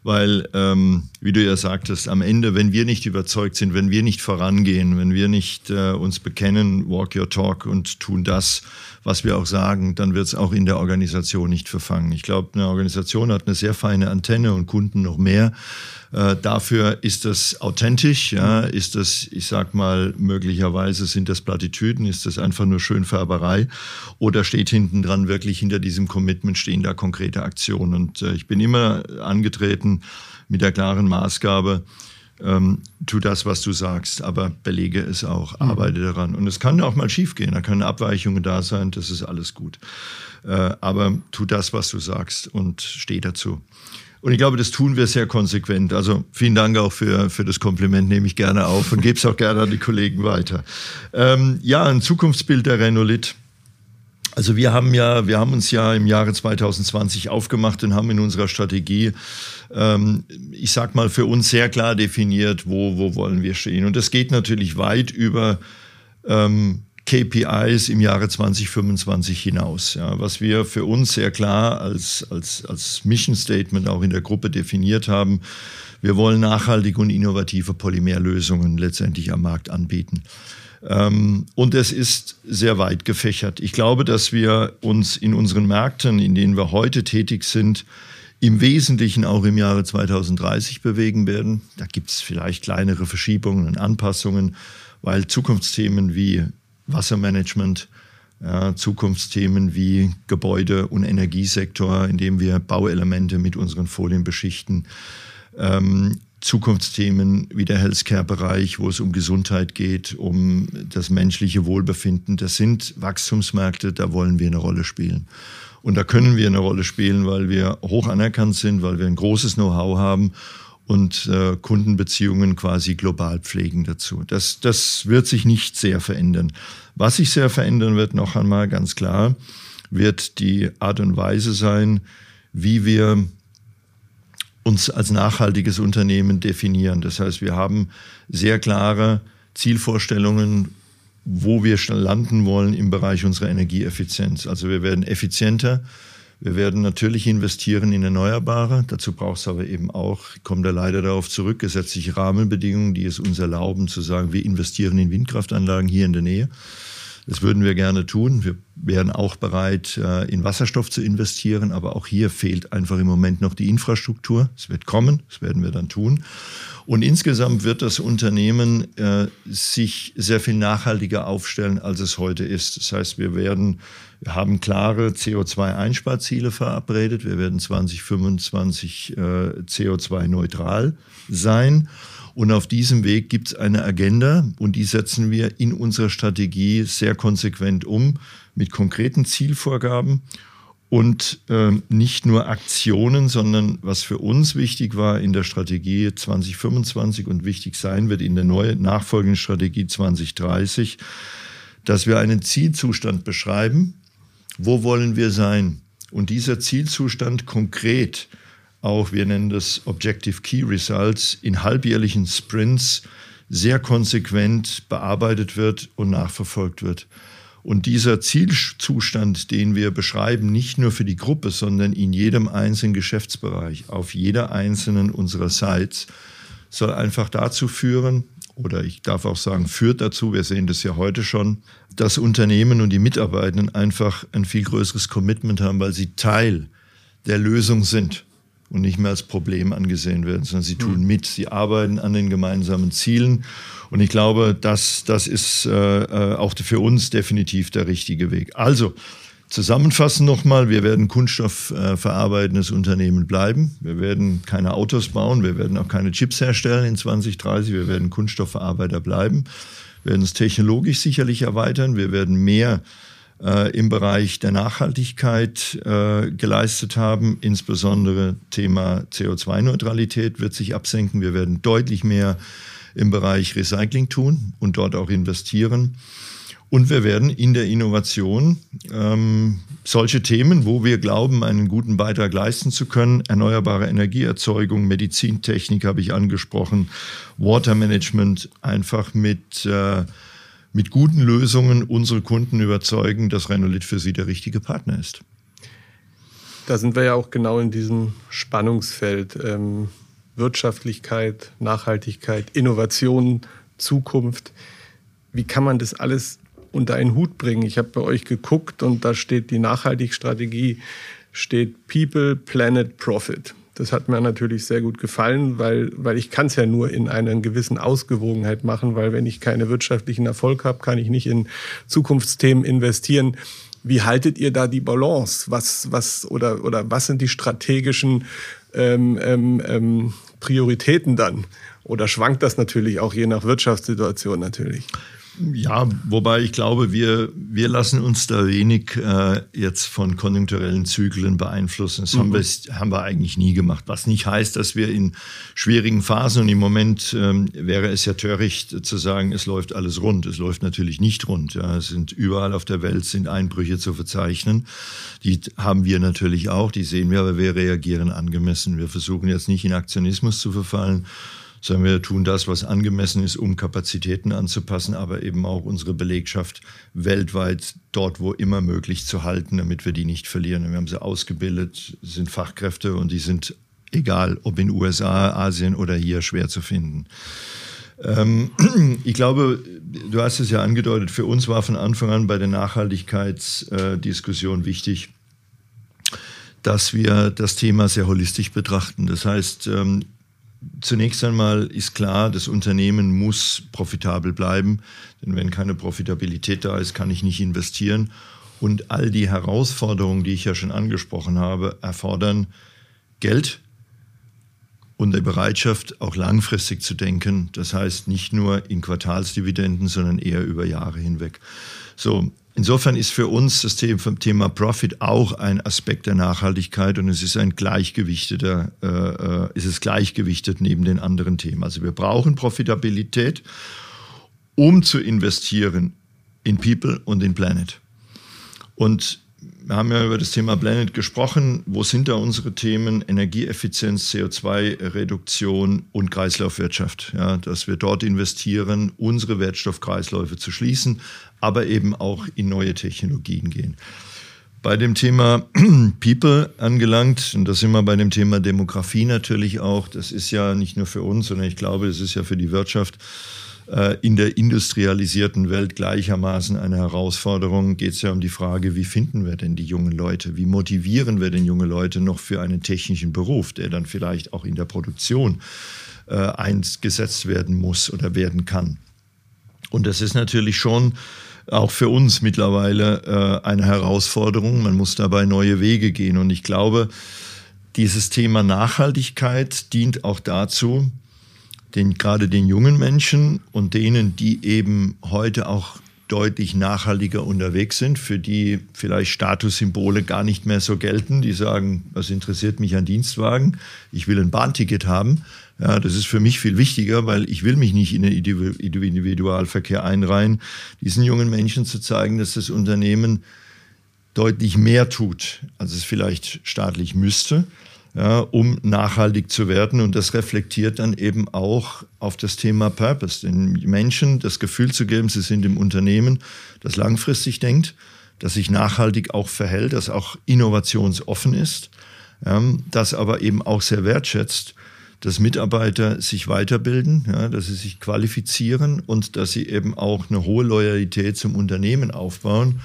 weil, ähm, wie du ja sagtest, am Ende, wenn wir nicht überzeugt sind, wenn wir nicht vorangehen, wenn wir nicht äh, uns bekennen, walk your talk und tun das, was wir auch sagen, dann wird es auch in der Organisation nicht verfangen. Ich glaube, eine Organisation hat eine sehr feine Antenne und Kunden noch mehr. Äh, dafür ist das authentisch, ja, ist das, ich sag mal, möglicherweise sind das Plattitüden, ist das einfach nur Schönfärberei oder steht hinten dran wirklich hinter diesem Commitment stehen da konkrete Aktionen. Und äh, ich bin immer angetreten mit der klaren Maßgabe, ähm, tu das, was du sagst, aber belege es auch, mhm. arbeite daran. Und es kann auch mal schiefgehen, da können Abweichungen da sein, das ist alles gut. Äh, aber tu das, was du sagst und steh dazu. Und ich glaube, das tun wir sehr konsequent. Also vielen Dank auch für, für das Kompliment, nehme ich gerne auf und gebe es auch gerne an die Kollegen weiter. Ähm, ja, ein Zukunftsbild der Renolit. Also wir haben ja, wir haben uns ja im Jahre 2020 aufgemacht und haben in unserer Strategie, ähm, ich sag mal, für uns sehr klar definiert, wo, wo wollen wir stehen. Und das geht natürlich weit über ähm, KPIs im Jahre 2025 hinaus. Ja, was wir für uns sehr klar als, als, als Mission Statement auch in der Gruppe definiert haben, wir wollen nachhaltige und innovative Polymerlösungen letztendlich am Markt anbieten. Ähm, und es ist sehr weit gefächert. Ich glaube, dass wir uns in unseren Märkten, in denen wir heute tätig sind, im Wesentlichen auch im Jahre 2030 bewegen werden. Da gibt es vielleicht kleinere Verschiebungen und Anpassungen, weil Zukunftsthemen wie Wassermanagement, ja, Zukunftsthemen wie Gebäude- und Energiesektor, in dem wir Bauelemente mit unseren Folien beschichten. Ähm, Zukunftsthemen wie der Healthcare-Bereich, wo es um Gesundheit geht, um das menschliche Wohlbefinden. Das sind Wachstumsmärkte, da wollen wir eine Rolle spielen. Und da können wir eine Rolle spielen, weil wir hoch anerkannt sind, weil wir ein großes Know-how haben und äh, Kundenbeziehungen quasi global pflegen dazu. Das, das wird sich nicht sehr verändern. Was sich sehr verändern wird, noch einmal ganz klar, wird die Art und Weise sein, wie wir uns als nachhaltiges Unternehmen definieren. Das heißt, wir haben sehr klare Zielvorstellungen, wo wir landen wollen im Bereich unserer Energieeffizienz. Also wir werden effizienter, wir werden natürlich investieren in Erneuerbare. Dazu braucht es aber eben auch, ich komme da leider darauf zurück, gesetzliche Rahmenbedingungen, die es uns erlauben zu sagen, wir investieren in Windkraftanlagen hier in der Nähe. Das würden wir gerne tun. Wir wären auch bereit, äh, in Wasserstoff zu investieren, aber auch hier fehlt einfach im Moment noch die Infrastruktur. Es wird kommen, das werden wir dann tun. Und insgesamt wird das Unternehmen äh, sich sehr viel nachhaltiger aufstellen, als es heute ist. Das heißt, wir werden, wir haben klare CO2-Einsparziele verabredet. Wir werden 2025 äh, CO2-neutral sein. Und auf diesem Weg gibt es eine Agenda und die setzen wir in unserer Strategie sehr konsequent um mit konkreten Zielvorgaben und äh, nicht nur Aktionen, sondern was für uns wichtig war in der Strategie 2025 und wichtig sein wird in der neuen nachfolgenden Strategie 2030, dass wir einen Zielzustand beschreiben, wo wollen wir sein? Und dieser Zielzustand konkret auch, wir nennen das Objective Key Results, in halbjährlichen Sprints sehr konsequent bearbeitet wird und nachverfolgt wird. Und dieser Zielzustand, den wir beschreiben, nicht nur für die Gruppe, sondern in jedem einzelnen Geschäftsbereich, auf jeder einzelnen unserer Sites, soll einfach dazu führen, oder ich darf auch sagen, führt dazu, wir sehen das ja heute schon, dass Unternehmen und die Mitarbeitenden einfach ein viel größeres Commitment haben, weil sie Teil der Lösung sind und nicht mehr als Problem angesehen werden, sondern sie tun hm. mit, sie arbeiten an den gemeinsamen Zielen. Und ich glaube, das, das ist äh, äh auch für uns definitiv der richtige Weg. Also, zusammenfassen nochmal, wir werden kunststoffverarbeitendes äh, Unternehmen bleiben. Wir werden keine Autos bauen, wir werden auch keine Chips herstellen in 2030, wir werden Kunststoffverarbeiter bleiben. Wir werden es technologisch sicherlich erweitern, wir werden mehr äh, im Bereich der Nachhaltigkeit äh, geleistet haben. Insbesondere Thema CO2-Neutralität wird sich absenken. Wir werden deutlich mehr im Bereich Recycling tun und dort auch investieren. Und wir werden in der Innovation ähm, solche Themen, wo wir glauben, einen guten Beitrag leisten zu können, erneuerbare Energieerzeugung, Medizintechnik habe ich angesprochen, Watermanagement, einfach mit äh, mit guten Lösungen unsere Kunden überzeugen, dass Renolit für sie der richtige Partner ist. Da sind wir ja auch genau in diesem Spannungsfeld. Ähm, Wirtschaftlichkeit, Nachhaltigkeit, Innovation, Zukunft. Wie kann man das alles unter einen Hut bringen? Ich habe bei euch geguckt und da steht die Nachhaltigstrategie, steht People, Planet, Profit. Das hat mir natürlich sehr gut gefallen, weil, weil ich kann es ja nur in einer gewissen Ausgewogenheit machen, weil wenn ich keinen wirtschaftlichen Erfolg habe, kann ich nicht in Zukunftsthemen investieren. Wie haltet ihr da die Balance? Was, was, oder, oder was sind die strategischen ähm, ähm, ähm Prioritäten dann? Oder schwankt das natürlich auch je nach Wirtschaftssituation natürlich? Ja, wobei ich glaube, wir, wir lassen uns da wenig äh, jetzt von konjunkturellen Zyklen beeinflussen. Das mhm. haben, wir, haben wir eigentlich nie gemacht. Was nicht heißt, dass wir in schwierigen Phasen und im Moment ähm, wäre es ja töricht zu sagen, es läuft alles rund. Es läuft natürlich nicht rund. Ja. Es sind überall auf der Welt sind Einbrüche zu verzeichnen. Die haben wir natürlich auch, die sehen wir, aber wir reagieren angemessen. Wir versuchen jetzt nicht in Aktionismus zu verfallen sondern wir tun das, was angemessen ist, um Kapazitäten anzupassen, aber eben auch unsere Belegschaft weltweit dort, wo immer möglich zu halten, damit wir die nicht verlieren. Wir haben sie ausgebildet, sind Fachkräfte und die sind egal, ob in USA, Asien oder hier schwer zu finden. Ähm, ich glaube, du hast es ja angedeutet, für uns war von Anfang an bei der Nachhaltigkeitsdiskussion wichtig, dass wir das Thema sehr holistisch betrachten. Das heißt, ähm, Zunächst einmal ist klar, das Unternehmen muss profitabel bleiben, denn wenn keine Profitabilität da ist, kann ich nicht investieren. Und all die Herausforderungen, die ich ja schon angesprochen habe, erfordern Geld und die Bereitschaft, auch langfristig zu denken. Das heißt nicht nur in Quartalsdividenden, sondern eher über Jahre hinweg. So, Insofern ist für uns das Thema Profit auch ein Aspekt der Nachhaltigkeit und es ist ein gleichgewichteter, äh, äh, ist es gleichgewichtet neben den anderen Themen. Also wir brauchen Profitabilität, um zu investieren in People und in Planet. Und wir haben ja über das Thema Blended gesprochen. Wo sind da unsere Themen? Energieeffizienz, CO2-Reduktion und Kreislaufwirtschaft. Ja, dass wir dort investieren, unsere Wertstoffkreisläufe zu schließen, aber eben auch in neue Technologien gehen. Bei dem Thema People angelangt, und da sind wir bei dem Thema Demografie natürlich auch, das ist ja nicht nur für uns, sondern ich glaube, es ist ja für die Wirtschaft in der industrialisierten Welt gleichermaßen eine Herausforderung. Geht es ja um die Frage, wie finden wir denn die jungen Leute? Wie motivieren wir denn junge Leute noch für einen technischen Beruf, der dann vielleicht auch in der Produktion äh, eingesetzt werden muss oder werden kann? Und das ist natürlich schon auch für uns mittlerweile äh, eine Herausforderung. Man muss dabei neue Wege gehen. Und ich glaube, dieses Thema Nachhaltigkeit dient auch dazu, den, gerade den jungen Menschen und denen, die eben heute auch deutlich nachhaltiger unterwegs sind, für die vielleicht Statussymbole gar nicht mehr so gelten. Die sagen, was interessiert mich ein Dienstwagen? Ich will ein Bahnticket haben. Ja, das ist für mich viel wichtiger, weil ich will mich nicht in den Individualverkehr einreihen. Diesen jungen Menschen zu zeigen, dass das Unternehmen deutlich mehr tut, als es vielleicht staatlich müsste ja, um nachhaltig zu werden. Und das reflektiert dann eben auch auf das Thema Purpose, den Menschen das Gefühl zu geben, sie sind im Unternehmen, das langfristig denkt, das sich nachhaltig auch verhält, das auch innovationsoffen ist, ja, das aber eben auch sehr wertschätzt, dass Mitarbeiter sich weiterbilden, ja, dass sie sich qualifizieren und dass sie eben auch eine hohe Loyalität zum Unternehmen aufbauen,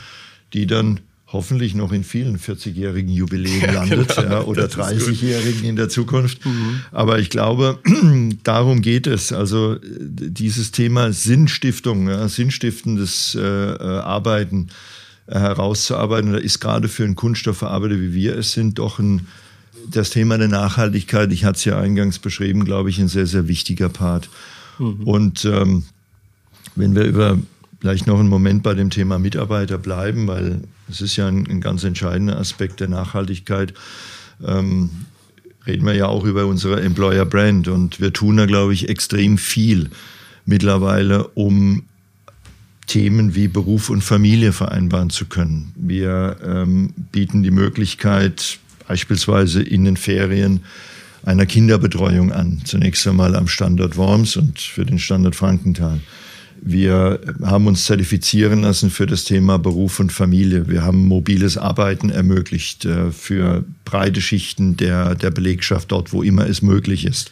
die dann hoffentlich noch in vielen 40-jährigen Jubiläen ja, landet genau, ja, oder 30-jährigen in der Zukunft. Mhm. Aber ich glaube, darum geht es. Also dieses Thema Sinnstiftung, ja, sinnstiftendes äh, äh, Arbeiten äh, herauszuarbeiten, da ist gerade für einen Kunststoffverarbeiter, wie wir es sind, doch ein, das Thema der Nachhaltigkeit, ich hatte es ja eingangs beschrieben, glaube ich, ein sehr, sehr wichtiger Part. Mhm. Und ähm, wenn wir über vielleicht noch einen Moment bei dem Thema Mitarbeiter bleiben, weil es ist ja ein, ein ganz entscheidender Aspekt der Nachhaltigkeit. Ähm, reden wir ja auch über unsere Employer Brand und wir tun da, glaube ich, extrem viel mittlerweile, um Themen wie Beruf und Familie vereinbaren zu können. Wir ähm, bieten die Möglichkeit, beispielsweise in den Ferien einer Kinderbetreuung an. Zunächst einmal am Standort Worms und für den Standort Frankenthal. Wir haben uns zertifizieren lassen für das Thema Beruf und Familie. Wir haben mobiles Arbeiten ermöglicht äh, für breite Schichten der, der Belegschaft dort, wo immer es möglich ist.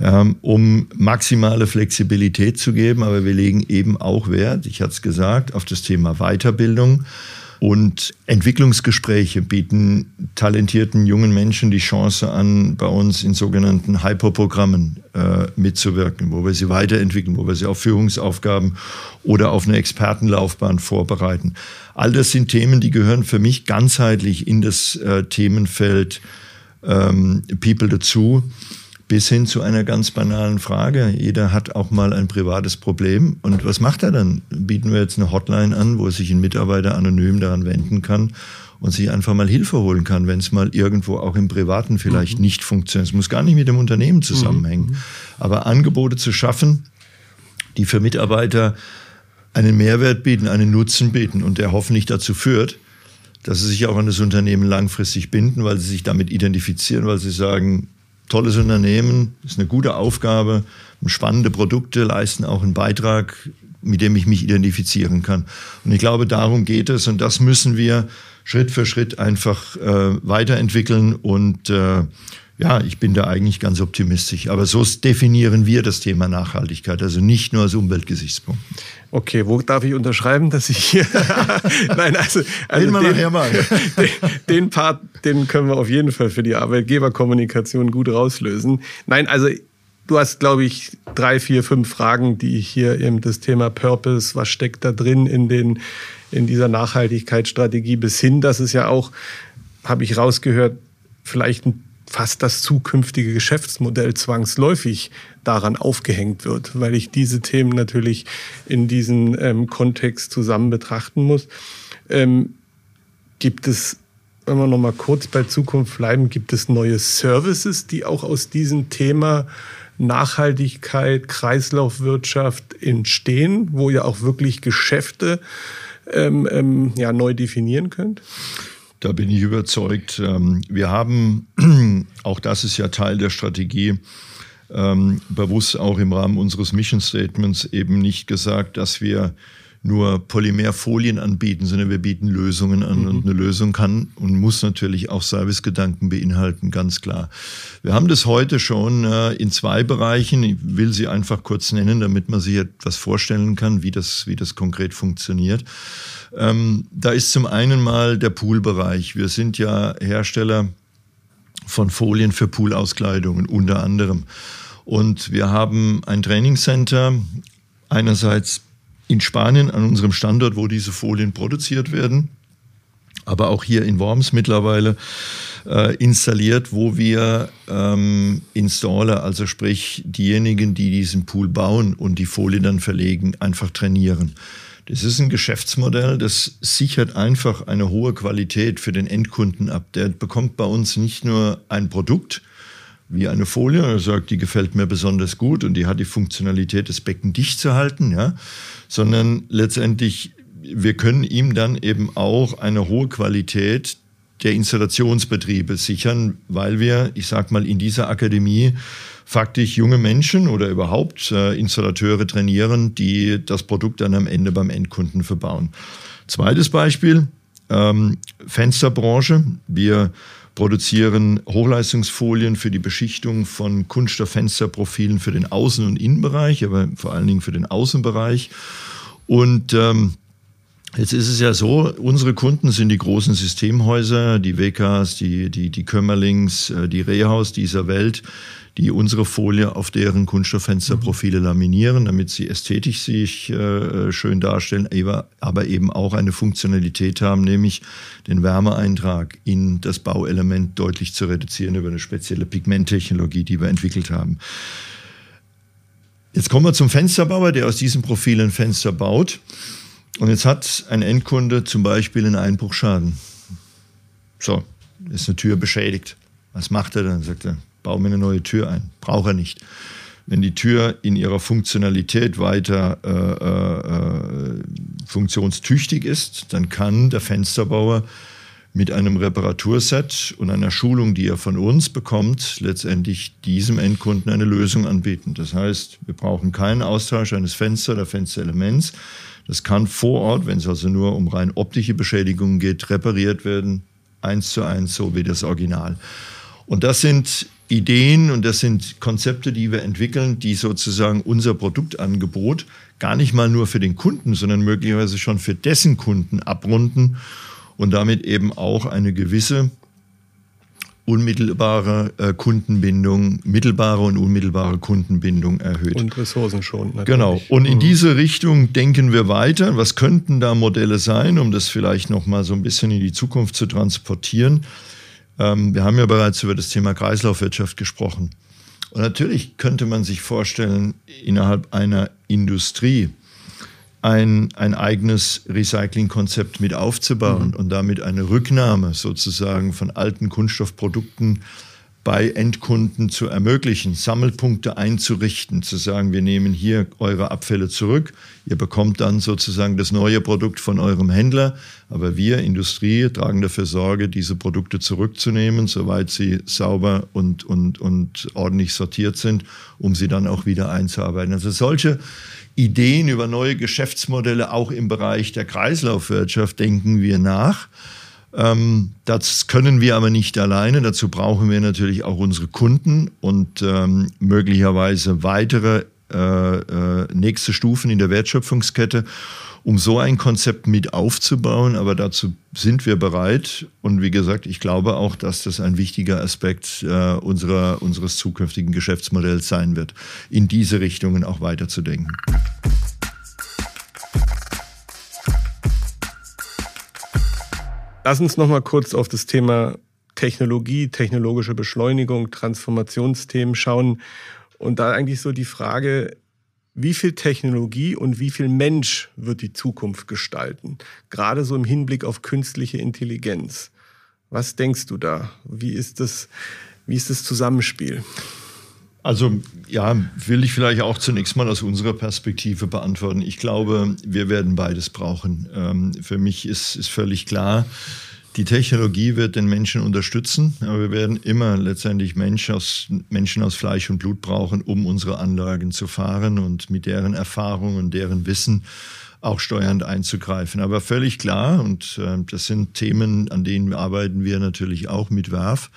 Ähm, um maximale Flexibilität zu geben, aber wir legen eben auch Wert, ich hatte es gesagt, auf das Thema Weiterbildung. Und Entwicklungsgespräche bieten talentierten jungen Menschen die Chance an, bei uns in sogenannten Hyperprogrammen äh, mitzuwirken, wo wir sie weiterentwickeln, wo wir sie auf Führungsaufgaben oder auf eine Expertenlaufbahn vorbereiten. All das sind Themen, die gehören für mich ganzheitlich in das äh, Themenfeld ähm, People dazu bis hin zu einer ganz banalen Frage. Jeder hat auch mal ein privates Problem. Und was macht er dann? Bieten wir jetzt eine Hotline an, wo sich ein Mitarbeiter anonym daran wenden kann und sich einfach mal Hilfe holen kann, wenn es mal irgendwo auch im Privaten vielleicht mhm. nicht funktioniert. Es muss gar nicht mit dem Unternehmen zusammenhängen. Mhm. Aber Angebote zu schaffen, die für Mitarbeiter einen Mehrwert bieten, einen Nutzen bieten und der hoffentlich dazu führt, dass sie sich auch an das Unternehmen langfristig binden, weil sie sich damit identifizieren, weil sie sagen, tolles Unternehmen, ist eine gute Aufgabe, spannende Produkte leisten auch einen Beitrag, mit dem ich mich identifizieren kann. Und ich glaube, darum geht es und das müssen wir Schritt für Schritt einfach äh, weiterentwickeln und äh, ja, ich bin da eigentlich ganz optimistisch. Aber so definieren wir das Thema Nachhaltigkeit, also nicht nur als Umweltgesichtspunkt. Okay, wo darf ich unterschreiben, dass ich hier. Nein, also, also den, nachher mal. den, den Part, den können wir auf jeden Fall für die Arbeitgeberkommunikation gut rauslösen. Nein, also du hast, glaube ich, drei, vier, fünf Fragen, die hier eben das Thema Purpose, was steckt da drin in den in dieser Nachhaltigkeitsstrategie bis hin, dass es ja auch, habe ich rausgehört, vielleicht ein fast das zukünftige Geschäftsmodell zwangsläufig daran aufgehängt wird, weil ich diese Themen natürlich in diesem ähm, Kontext zusammen betrachten muss. Ähm, gibt es, wenn wir noch mal kurz bei Zukunft bleiben, gibt es neue Services, die auch aus diesem Thema Nachhaltigkeit, Kreislaufwirtschaft entstehen, wo ihr auch wirklich Geschäfte ähm, ähm, ja, neu definieren könnt? Da bin ich überzeugt. Ähm, wir haben, auch das ist ja Teil der Strategie, ähm, bewusst auch im Rahmen unseres Mission Statements eben nicht gesagt, dass wir nur Polymerfolien anbieten, sondern wir bieten Lösungen an. Mhm. Und eine Lösung kann und muss natürlich auch Servicegedanken beinhalten, ganz klar. Wir haben das heute schon äh, in zwei Bereichen. Ich will sie einfach kurz nennen, damit man sich etwas vorstellen kann, wie das, wie das konkret funktioniert. Ähm, da ist zum einen mal der Poolbereich. Wir sind ja Hersteller von Folien für Poolauskleidungen unter anderem. Und wir haben ein Trainingscenter, einerseits in Spanien an unserem Standort, wo diese Folien produziert werden, aber auch hier in Worms mittlerweile äh, installiert, wo wir ähm, Installer, also sprich diejenigen, die diesen Pool bauen und die Folie dann verlegen, einfach trainieren. Das ist ein Geschäftsmodell, das sichert einfach eine hohe Qualität für den Endkunden ab. Der bekommt bei uns nicht nur ein Produkt wie eine Folie, er sagt, die gefällt mir besonders gut und die hat die Funktionalität, das Becken dicht zu halten, ja, sondern letztendlich wir können ihm dann eben auch eine hohe Qualität der Installationsbetriebe sichern, weil wir, ich sag mal, in dieser Akademie faktisch junge Menschen oder überhaupt äh, Installateure trainieren, die das Produkt dann am Ende beim Endkunden verbauen. Zweites Beispiel, ähm, Fensterbranche. Wir produzieren Hochleistungsfolien für die Beschichtung von Kunststofffensterprofilen für den Außen- und Innenbereich, aber vor allen Dingen für den Außenbereich. Und ähm, Jetzt ist es ja so, unsere Kunden sind die großen Systemhäuser, die WKs, die, die, die Kömmerlings, äh, die Rehaus dieser Welt, die unsere Folie auf deren Kunststofffensterprofile laminieren, damit sie ästhetisch sich äh, schön darstellen, aber eben auch eine Funktionalität haben, nämlich den Wärmeeintrag in das Bauelement deutlich zu reduzieren über eine spezielle Pigmenttechnologie, die wir entwickelt haben. Jetzt kommen wir zum Fensterbauer, der aus diesen Profilen Fenster baut. Und jetzt hat ein Endkunde zum Beispiel einen Einbruchschaden. So, ist eine Tür beschädigt. Was macht er dann? Sagt er, bau mir eine neue Tür ein. Braucht er nicht. Wenn die Tür in ihrer Funktionalität weiter äh, äh, funktionstüchtig ist, dann kann der Fensterbauer mit einem Reparaturset und einer Schulung, die er von uns bekommt, letztendlich diesem Endkunden eine Lösung anbieten. Das heißt, wir brauchen keinen Austausch eines Fenster oder Fensterelements. Das kann vor Ort, wenn es also nur um rein optische Beschädigungen geht, repariert werden, eins zu eins, so wie das Original. Und das sind Ideen und das sind Konzepte, die wir entwickeln, die sozusagen unser Produktangebot gar nicht mal nur für den Kunden, sondern möglicherweise schon für dessen Kunden abrunden und damit eben auch eine gewisse unmittelbare äh, Kundenbindung, mittelbare und unmittelbare Kundenbindung erhöht. Und Ressourcen schon. Natürlich. Genau. Und in mhm. diese Richtung denken wir weiter. Was könnten da Modelle sein, um das vielleicht noch mal so ein bisschen in die Zukunft zu transportieren? Ähm, wir haben ja bereits über das Thema Kreislaufwirtschaft gesprochen. Und natürlich könnte man sich vorstellen, innerhalb einer Industrie ein, ein eigenes Recyclingkonzept mit aufzubauen mhm. und damit eine Rücknahme sozusagen von alten Kunststoffprodukten bei Endkunden zu ermöglichen, Sammelpunkte einzurichten, zu sagen, wir nehmen hier eure Abfälle zurück, ihr bekommt dann sozusagen das neue Produkt von eurem Händler, aber wir, Industrie, tragen dafür Sorge, diese Produkte zurückzunehmen, soweit sie sauber und, und, und ordentlich sortiert sind, um sie dann auch wieder einzuarbeiten. Also solche Ideen über neue Geschäftsmodelle auch im Bereich der Kreislaufwirtschaft denken wir nach. Ähm, das können wir aber nicht alleine. Dazu brauchen wir natürlich auch unsere Kunden und ähm, möglicherweise weitere äh, äh, nächste Stufen in der Wertschöpfungskette um so ein Konzept mit aufzubauen. Aber dazu sind wir bereit. Und wie gesagt, ich glaube auch, dass das ein wichtiger Aspekt äh, unserer, unseres zukünftigen Geschäftsmodells sein wird, in diese Richtungen auch weiterzudenken. Lass uns noch mal kurz auf das Thema Technologie, technologische Beschleunigung, Transformationsthemen schauen. Und da eigentlich so die Frage, wie viel Technologie und wie viel Mensch wird die Zukunft gestalten? Gerade so im Hinblick auf künstliche Intelligenz. Was denkst du da? Wie ist das, wie ist das Zusammenspiel? Also ja, will ich vielleicht auch zunächst mal aus unserer Perspektive beantworten. Ich glaube, wir werden beides brauchen. Ähm, für mich ist, ist völlig klar, die Technologie wird den Menschen unterstützen, aber wir werden immer letztendlich Mensch aus, Menschen aus Fleisch und Blut brauchen, um unsere Anlagen zu fahren und mit deren Erfahrung und deren Wissen auch steuernd einzugreifen. Aber völlig klar, und äh, das sind Themen, an denen arbeiten wir natürlich auch mit WERF.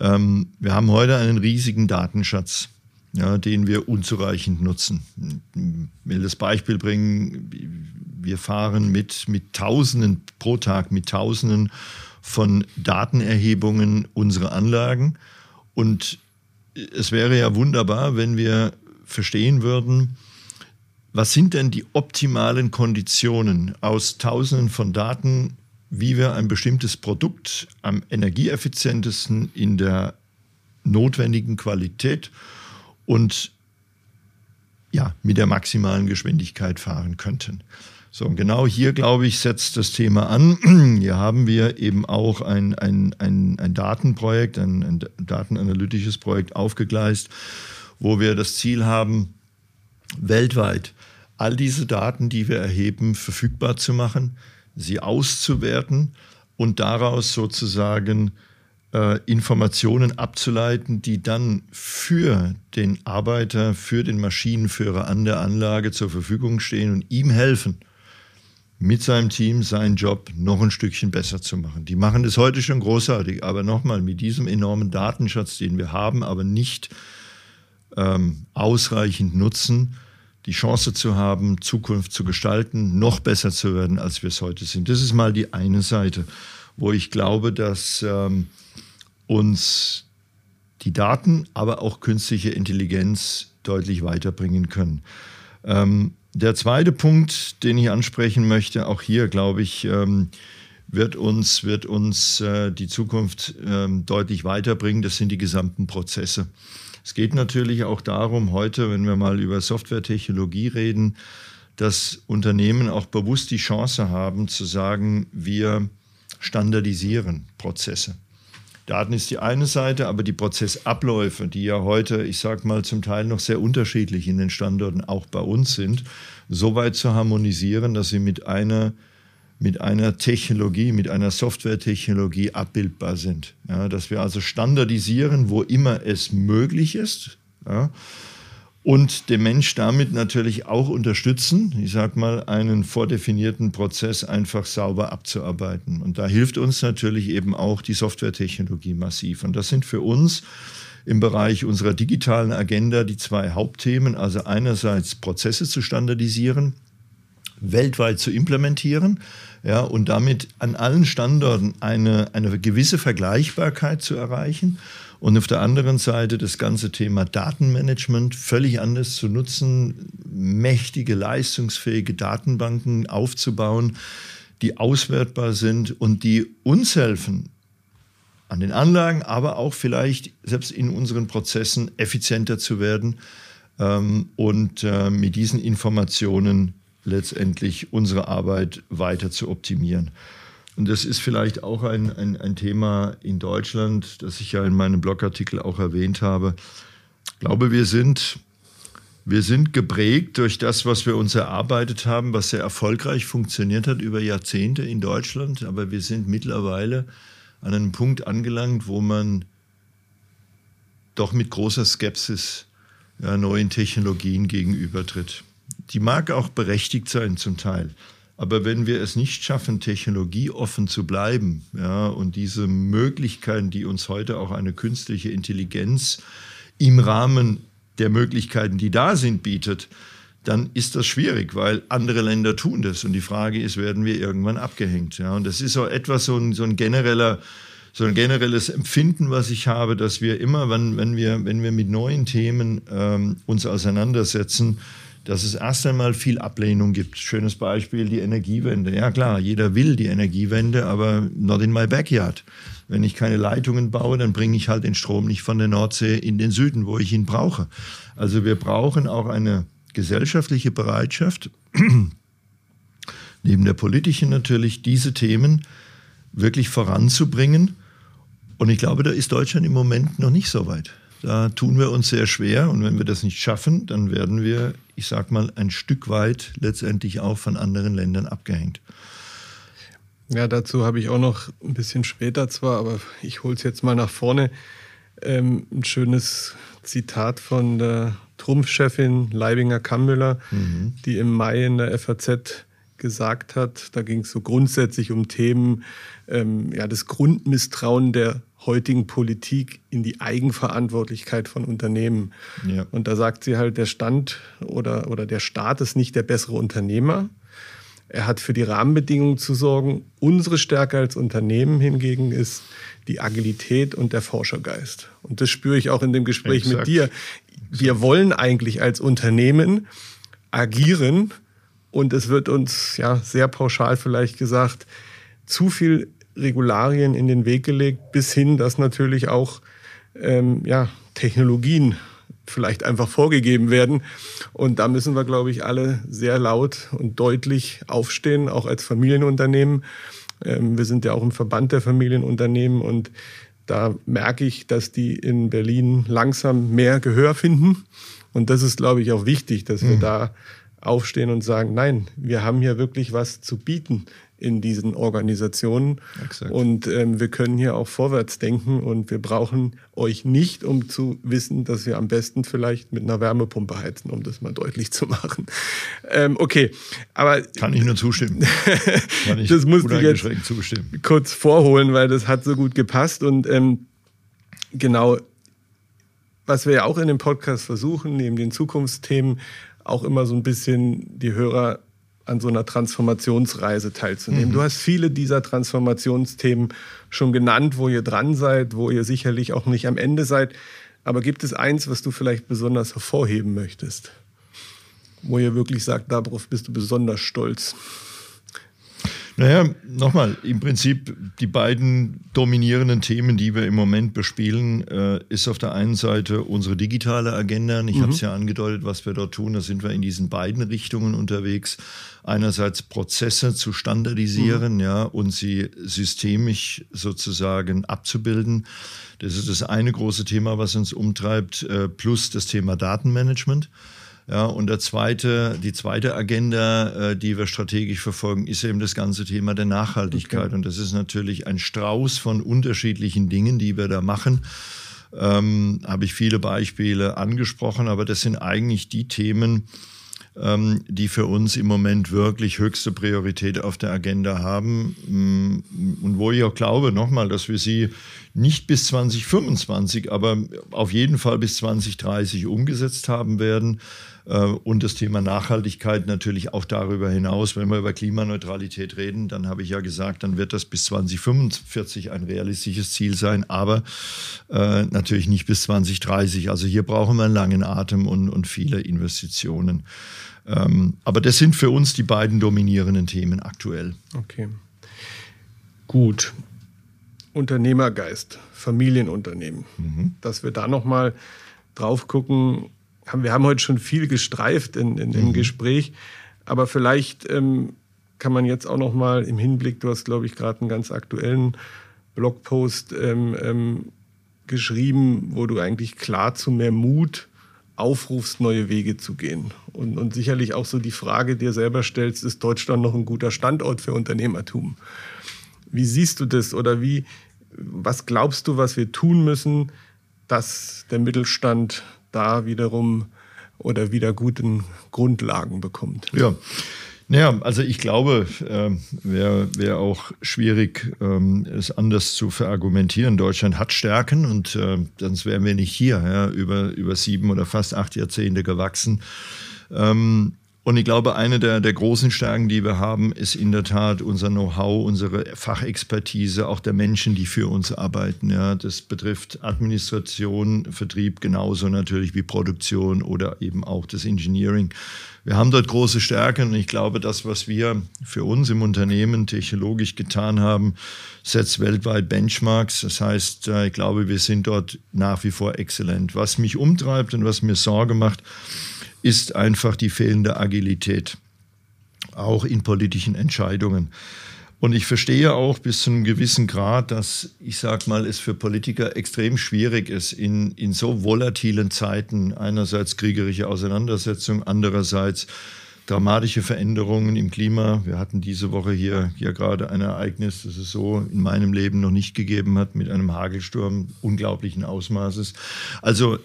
Ähm, wir haben heute einen riesigen Datenschatz ja, den wir unzureichend nutzen. Ich will das Beispiel bringen, wir fahren mit, mit Tausenden pro Tag, mit Tausenden von Datenerhebungen unsere Anlagen. Und es wäre ja wunderbar, wenn wir verstehen würden, was sind denn die optimalen Konditionen aus Tausenden von Daten, wie wir ein bestimmtes Produkt am energieeffizientesten in der notwendigen Qualität und ja, mit der maximalen Geschwindigkeit fahren könnten. So, und genau hier, glaube ich, setzt das Thema an. Hier haben wir eben auch ein, ein, ein, ein Datenprojekt, ein, ein datenanalytisches Projekt aufgegleist, wo wir das Ziel haben, weltweit all diese Daten, die wir erheben, verfügbar zu machen, sie auszuwerten und daraus sozusagen äh, Informationen abzuleiten, die dann für den Arbeiter, für den Maschinenführer an der Anlage zur Verfügung stehen und ihm helfen, mit seinem Team seinen Job noch ein Stückchen besser zu machen. Die machen das heute schon großartig, aber nochmal mit diesem enormen Datenschatz, den wir haben, aber nicht ähm, ausreichend nutzen, die Chance zu haben, Zukunft zu gestalten, noch besser zu werden, als wir es heute sind. Das ist mal die eine Seite, wo ich glaube, dass ähm, uns die Daten, aber auch künstliche Intelligenz deutlich weiterbringen können. Ähm, der zweite Punkt, den ich ansprechen möchte, auch hier glaube ich, ähm, wird uns, wird uns äh, die Zukunft ähm, deutlich weiterbringen. Das sind die gesamten Prozesse. Es geht natürlich auch darum, heute, wenn wir mal über Softwaretechnologie reden, dass Unternehmen auch bewusst die Chance haben zu sagen, wir standardisieren Prozesse. Daten ist die eine Seite, aber die Prozessabläufe, die ja heute, ich sage mal, zum Teil noch sehr unterschiedlich in den Standorten auch bei uns sind, so weit zu harmonisieren, dass sie mit einer mit einer Technologie, mit einer Softwaretechnologie abbildbar sind. Ja, dass wir also standardisieren, wo immer es möglich ist. Ja, und den Mensch damit natürlich auch unterstützen, ich sage mal, einen vordefinierten Prozess einfach sauber abzuarbeiten. Und da hilft uns natürlich eben auch die Softwaretechnologie massiv. Und das sind für uns im Bereich unserer digitalen Agenda die zwei Hauptthemen. Also einerseits Prozesse zu standardisieren, weltweit zu implementieren ja, und damit an allen Standorten eine, eine gewisse Vergleichbarkeit zu erreichen. Und auf der anderen Seite das ganze Thema Datenmanagement völlig anders zu nutzen, mächtige, leistungsfähige Datenbanken aufzubauen, die auswertbar sind und die uns helfen, an den Anlagen, aber auch vielleicht selbst in unseren Prozessen effizienter zu werden ähm, und äh, mit diesen Informationen letztendlich unsere Arbeit weiter zu optimieren. Und das ist vielleicht auch ein, ein, ein Thema in Deutschland, das ich ja in meinem Blogartikel auch erwähnt habe. Ich glaube, wir sind, wir sind geprägt durch das, was wir uns erarbeitet haben, was sehr erfolgreich funktioniert hat über Jahrzehnte in Deutschland. Aber wir sind mittlerweile an einem Punkt angelangt, wo man doch mit großer Skepsis ja, neuen Technologien gegenübertritt. Die mag auch berechtigt sein zum Teil. Aber wenn wir es nicht schaffen, technologieoffen zu bleiben ja, und diese Möglichkeiten, die uns heute auch eine künstliche Intelligenz im Rahmen der Möglichkeiten, die da sind, bietet, dann ist das schwierig, weil andere Länder tun das. Und die Frage ist, werden wir irgendwann abgehängt? Ja? Und das ist so etwas, so ein, so ein genereller so ein generelles Empfinden, was ich habe, dass wir immer, wenn, wenn, wir, wenn wir mit neuen Themen ähm, uns auseinandersetzen, dass es erst einmal viel Ablehnung gibt. Schönes Beispiel, die Energiewende. Ja klar, jeder will die Energiewende, aber not in my backyard. Wenn ich keine Leitungen baue, dann bringe ich halt den Strom nicht von der Nordsee in den Süden, wo ich ihn brauche. Also wir brauchen auch eine gesellschaftliche Bereitschaft, neben der politischen natürlich, diese Themen wirklich voranzubringen. Und ich glaube, da ist Deutschland im Moment noch nicht so weit. Da tun wir uns sehr schwer und wenn wir das nicht schaffen, dann werden wir, ich sag mal, ein Stück weit letztendlich auch von anderen Ländern abgehängt. Ja, dazu habe ich auch noch ein bisschen später zwar, aber ich hole es jetzt mal nach vorne. Ähm, ein schönes Zitat von der Trumpfchefin Leibinger Kammüller, mhm. die im Mai in der FAZ gesagt hat. Da ging es so grundsätzlich um Themen, ähm, ja, das Grundmisstrauen der heutigen Politik in die Eigenverantwortlichkeit von Unternehmen. Ja. Und da sagt sie halt, der Stand oder, oder der Staat ist nicht der bessere Unternehmer. Er hat für die Rahmenbedingungen zu sorgen. Unsere Stärke als Unternehmen hingegen ist die Agilität und der Forschergeist. Und das spüre ich auch in dem Gespräch Exakt. mit dir. Wir wollen eigentlich als Unternehmen agieren und es wird uns ja sehr pauschal vielleicht gesagt, zu viel Regularien in den Weg gelegt, bis hin, dass natürlich auch ähm, ja, Technologien vielleicht einfach vorgegeben werden. Und da müssen wir, glaube ich, alle sehr laut und deutlich aufstehen, auch als Familienunternehmen. Ähm, wir sind ja auch im Verband der Familienunternehmen und da merke ich, dass die in Berlin langsam mehr Gehör finden. Und das ist, glaube ich, auch wichtig, dass wir mhm. da aufstehen und sagen, nein, wir haben hier wirklich was zu bieten in diesen Organisationen. Exakt. Und ähm, wir können hier auch vorwärts denken und wir brauchen euch nicht, um zu wissen, dass wir am besten vielleicht mit einer Wärmepumpe heizen, um das mal deutlich zu machen. Ähm, okay, aber kann ich nur zustimmen. kann ich das musste ich jetzt zustimmen. kurz vorholen, weil das hat so gut gepasst und ähm, genau. Was wir ja auch in dem Podcast versuchen, neben den Zukunftsthemen, auch immer so ein bisschen die Hörer an so einer Transformationsreise teilzunehmen. Mhm. Du hast viele dieser Transformationsthemen schon genannt, wo ihr dran seid, wo ihr sicherlich auch nicht am Ende seid. Aber gibt es eins, was du vielleicht besonders hervorheben möchtest? Wo ihr wirklich sagt, darauf bist du besonders stolz? Naja, nochmal, im Prinzip die beiden dominierenden Themen, die wir im Moment bespielen, äh, ist auf der einen Seite unsere digitale Agenda. Ich mhm. habe es ja angedeutet, was wir dort tun. Da sind wir in diesen beiden Richtungen unterwegs. Einerseits Prozesse zu standardisieren, mhm. ja, und sie systemisch sozusagen abzubilden. Das ist das eine große Thema, was uns umtreibt, äh, plus das Thema Datenmanagement. Ja, und der zweite, die zweite Agenda, äh, die wir strategisch verfolgen, ist eben das ganze Thema der Nachhaltigkeit. Okay. Und das ist natürlich ein Strauß von unterschiedlichen Dingen, die wir da machen. Ähm, Habe ich viele Beispiele angesprochen, aber das sind eigentlich die Themen, die für uns im Moment wirklich höchste Priorität auf der Agenda haben. Mm, und wo ich auch glaube, nochmal, dass wir sie nicht bis 2025, aber auf jeden Fall bis 2030 umgesetzt haben werden. Äh, und das Thema Nachhaltigkeit natürlich auch darüber hinaus. Wenn wir über Klimaneutralität reden, dann habe ich ja gesagt, dann wird das bis 2045 ein realistisches Ziel sein, aber äh, natürlich nicht bis 2030. Also hier brauchen wir einen langen Atem und, und viele Investitionen. Ähm, aber das sind für uns die beiden dominierenden Themen aktuell. Okay. Gut. Unternehmergeist, Familienunternehmen. Mhm. Dass wir da nochmal drauf gucken, haben, wir haben heute schon viel gestreift in, in, im mhm. Gespräch, aber vielleicht ähm, kann man jetzt auch nochmal im Hinblick, du hast, glaube ich, gerade einen ganz aktuellen Blogpost ähm, ähm, geschrieben, wo du eigentlich klar zu mehr Mut aufrufst, neue Wege zu gehen. Und, und sicherlich auch so die Frage dir selber stellst, ist Deutschland noch ein guter Standort für Unternehmertum? Wie siehst du das oder wie, was glaubst du, was wir tun müssen, dass der Mittelstand da wiederum oder wieder guten Grundlagen bekommt? Ja. Naja, also ich glaube, äh, wäre wär auch schwierig, ähm, es anders zu verargumentieren. Deutschland hat Stärken und äh, sonst wären wir nicht hier, ja, über, über sieben oder fast acht Jahrzehnte gewachsen. Ähm, und ich glaube, eine der, der großen Stärken, die wir haben, ist in der Tat unser Know-how, unsere Fachexpertise, auch der Menschen, die für uns arbeiten. Ja, das betrifft Administration, Vertrieb genauso natürlich wie Produktion oder eben auch das Engineering. Wir haben dort große Stärken und ich glaube, das, was wir für uns im Unternehmen technologisch getan haben, setzt weltweit Benchmarks. Das heißt, äh, ich glaube, wir sind dort nach wie vor exzellent. Was mich umtreibt und was mir Sorge macht, ist einfach die fehlende Agilität, auch in politischen Entscheidungen. Und ich verstehe auch bis zu einem gewissen Grad, dass, ich sage mal, es für Politiker extrem schwierig ist, in, in so volatilen Zeiten, einerseits kriegerische Auseinandersetzung, andererseits dramatische Veränderungen im Klima. Wir hatten diese Woche hier, hier gerade ein Ereignis, das es so in meinem Leben noch nicht gegeben hat, mit einem Hagelsturm unglaublichen Ausmaßes. Also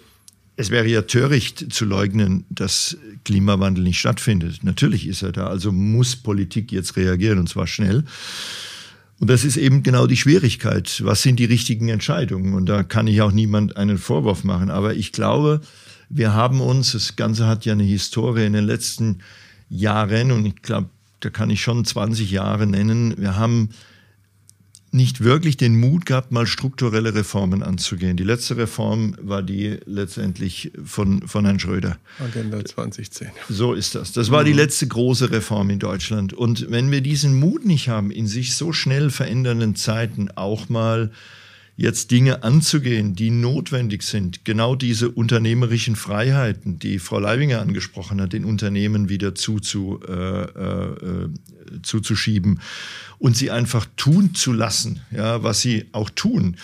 es wäre ja töricht zu leugnen, dass Klimawandel nicht stattfindet. Natürlich ist er da, also muss Politik jetzt reagieren und zwar schnell. Und das ist eben genau die Schwierigkeit. Was sind die richtigen Entscheidungen? Und da kann ich auch niemand einen Vorwurf machen. Aber ich glaube, wir haben uns, das Ganze hat ja eine Historie in den letzten Jahren und ich glaube, da kann ich schon 20 Jahre nennen. Wir haben nicht wirklich den Mut gehabt, mal strukturelle Reformen anzugehen. Die letzte Reform war die letztendlich von, von Herrn Schröder. Agenda 2010. So ist das. Das war die mhm. letzte große Reform in Deutschland. Und wenn wir diesen Mut nicht haben, in sich so schnell verändernden Zeiten auch mal jetzt Dinge anzugehen, die notwendig sind. Genau diese unternehmerischen Freiheiten, die Frau Leibinger angesprochen hat, den Unternehmen wieder zuzu, äh, äh, zuzuschieben und sie einfach tun zu lassen, ja, was sie auch tun.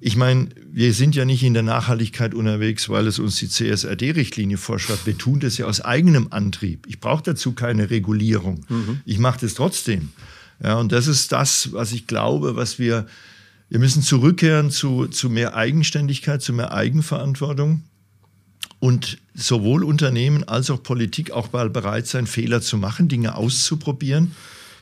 Ich meine, wir sind ja nicht in der Nachhaltigkeit unterwegs, weil es uns die CSRD-Richtlinie vorschreibt. Wir tun das ja aus eigenem Antrieb. Ich brauche dazu keine Regulierung. Mhm. Ich mache das trotzdem. Ja, und das ist das, was ich glaube, was wir wir müssen zurückkehren zu, zu mehr Eigenständigkeit, zu mehr Eigenverantwortung und sowohl Unternehmen als auch Politik auch mal bereit sein, Fehler zu machen, Dinge auszuprobieren.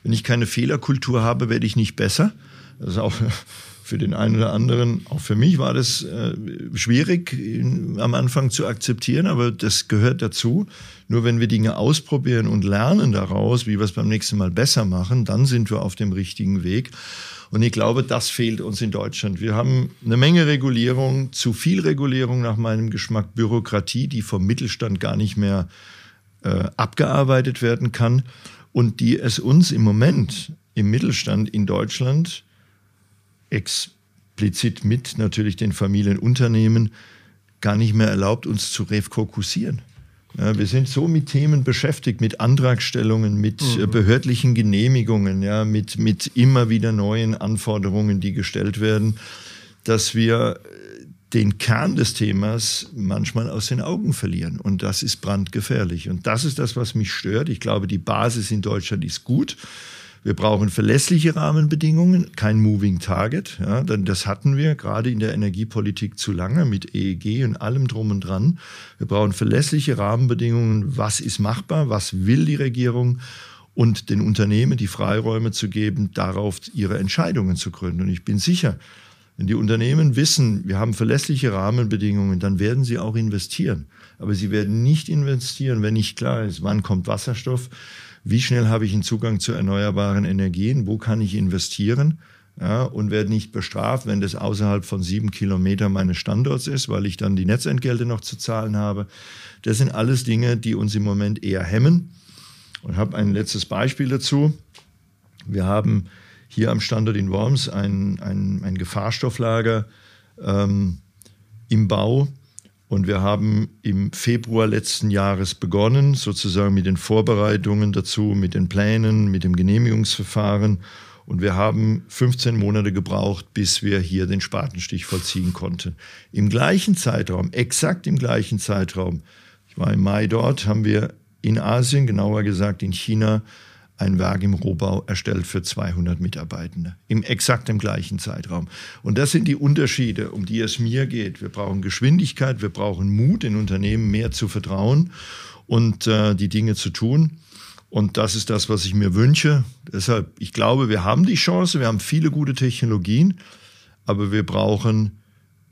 Wenn ich keine Fehlerkultur habe, werde ich nicht besser. Das ist auch für den einen oder anderen, auch für mich war das äh, schwierig in, am Anfang zu akzeptieren, aber das gehört dazu. Nur wenn wir Dinge ausprobieren und lernen daraus, wie wir es beim nächsten Mal besser machen, dann sind wir auf dem richtigen Weg. Und ich glaube, das fehlt uns in Deutschland. Wir haben eine Menge Regulierung, zu viel Regulierung nach meinem Geschmack, Bürokratie, die vom Mittelstand gar nicht mehr äh, abgearbeitet werden kann und die es uns im Moment im Mittelstand in Deutschland explizit mit natürlich den Familienunternehmen gar nicht mehr erlaubt, uns zu refokussieren. Ja, wir sind so mit Themen beschäftigt, mit Antragstellungen, mit äh, mhm. behördlichen Genehmigungen, ja, mit, mit immer wieder neuen Anforderungen, die gestellt werden, dass wir den Kern des Themas manchmal aus den Augen verlieren. Und das ist brandgefährlich. Und das ist das, was mich stört. Ich glaube, die Basis in Deutschland ist gut. Wir brauchen verlässliche Rahmenbedingungen, kein Moving Target. Ja, denn das hatten wir gerade in der Energiepolitik zu lange mit EEG und allem drum und dran. Wir brauchen verlässliche Rahmenbedingungen. Was ist machbar? Was will die Regierung? Und den Unternehmen die Freiräume zu geben, darauf ihre Entscheidungen zu gründen. Und ich bin sicher, wenn die Unternehmen wissen, wir haben verlässliche Rahmenbedingungen, dann werden sie auch investieren. Aber sie werden nicht investieren, wenn nicht klar ist, wann kommt Wasserstoff, wie schnell habe ich einen Zugang zu erneuerbaren Energien, wo kann ich investieren ja, und werde nicht bestraft, wenn das außerhalb von sieben Kilometern meines Standorts ist, weil ich dann die Netzentgelte noch zu zahlen habe. Das sind alles Dinge, die uns im Moment eher hemmen. Und habe ein letztes Beispiel dazu. Wir haben hier am Standort in Worms ein, ein, ein Gefahrstofflager ähm, im Bau und wir haben im Februar letzten Jahres begonnen, sozusagen mit den Vorbereitungen dazu, mit den Plänen, mit dem Genehmigungsverfahren. Und wir haben 15 Monate gebraucht, bis wir hier den Spatenstich vollziehen konnten. Im gleichen Zeitraum, exakt im gleichen Zeitraum, ich war im Mai dort, haben wir in Asien, genauer gesagt in China, ein Werk im Rohbau erstellt für 200 Mitarbeitende. Im exakt im gleichen Zeitraum. Und das sind die Unterschiede, um die es mir geht. Wir brauchen Geschwindigkeit, wir brauchen Mut, in Unternehmen mehr zu vertrauen und äh, die Dinge zu tun. Und das ist das, was ich mir wünsche. Deshalb, ich glaube, wir haben die Chance, wir haben viele gute Technologien, aber wir brauchen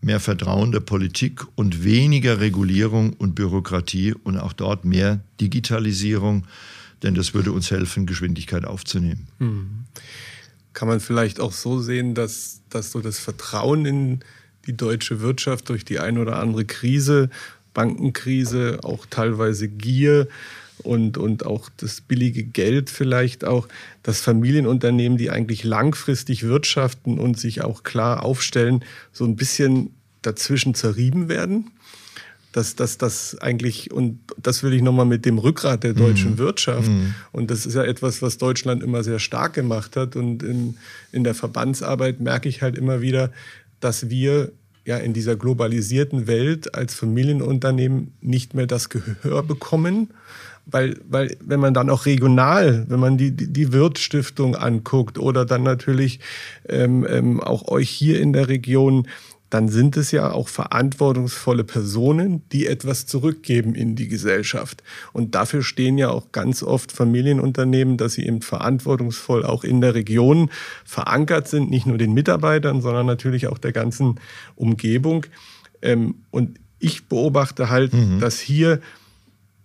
mehr Vertrauen der Politik und weniger Regulierung und Bürokratie und auch dort mehr Digitalisierung denn das würde uns helfen, Geschwindigkeit aufzunehmen. Hm. Kann man vielleicht auch so sehen, dass, dass so das Vertrauen in die deutsche Wirtschaft durch die ein oder andere Krise, Bankenkrise, auch teilweise Gier und, und auch das billige Geld vielleicht auch, dass Familienunternehmen, die eigentlich langfristig wirtschaften und sich auch klar aufstellen, so ein bisschen dazwischen zerrieben werden? Dass das das eigentlich, und das will ich nochmal mit dem Rückgrat der deutschen mhm. Wirtschaft, mhm. und das ist ja etwas, was Deutschland immer sehr stark gemacht hat. Und in, in der Verbandsarbeit merke ich halt immer wieder, dass wir ja in dieser globalisierten Welt als Familienunternehmen nicht mehr das Gehör bekommen. Weil, weil wenn man dann auch regional, wenn man die, die, die Wirtsstiftung anguckt oder dann natürlich ähm, ähm, auch euch hier in der Region, dann sind es ja auch verantwortungsvolle Personen, die etwas zurückgeben in die Gesellschaft. Und dafür stehen ja auch ganz oft Familienunternehmen, dass sie eben verantwortungsvoll auch in der Region verankert sind, nicht nur den Mitarbeitern, sondern natürlich auch der ganzen Umgebung. Ähm, und ich beobachte halt, mhm. dass hier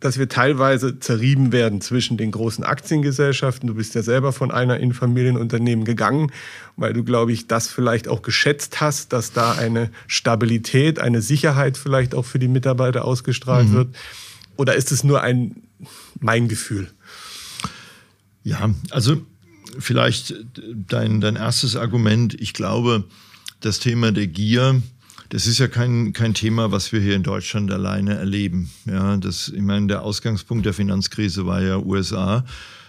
dass wir teilweise zerrieben werden zwischen den großen Aktiengesellschaften. Du bist ja selber von einer in Familienunternehmen gegangen, weil du, glaube ich, das vielleicht auch geschätzt hast, dass da eine Stabilität, eine Sicherheit vielleicht auch für die Mitarbeiter ausgestrahlt mhm. wird. Oder ist es nur ein mein Gefühl? Ja, also vielleicht dein, dein erstes Argument. Ich glaube, das Thema der Gier das ist ja kein, kein Thema, was wir hier in Deutschland alleine erleben. Ja, das, ich meine, der Ausgangspunkt der Finanzkrise war ja USA.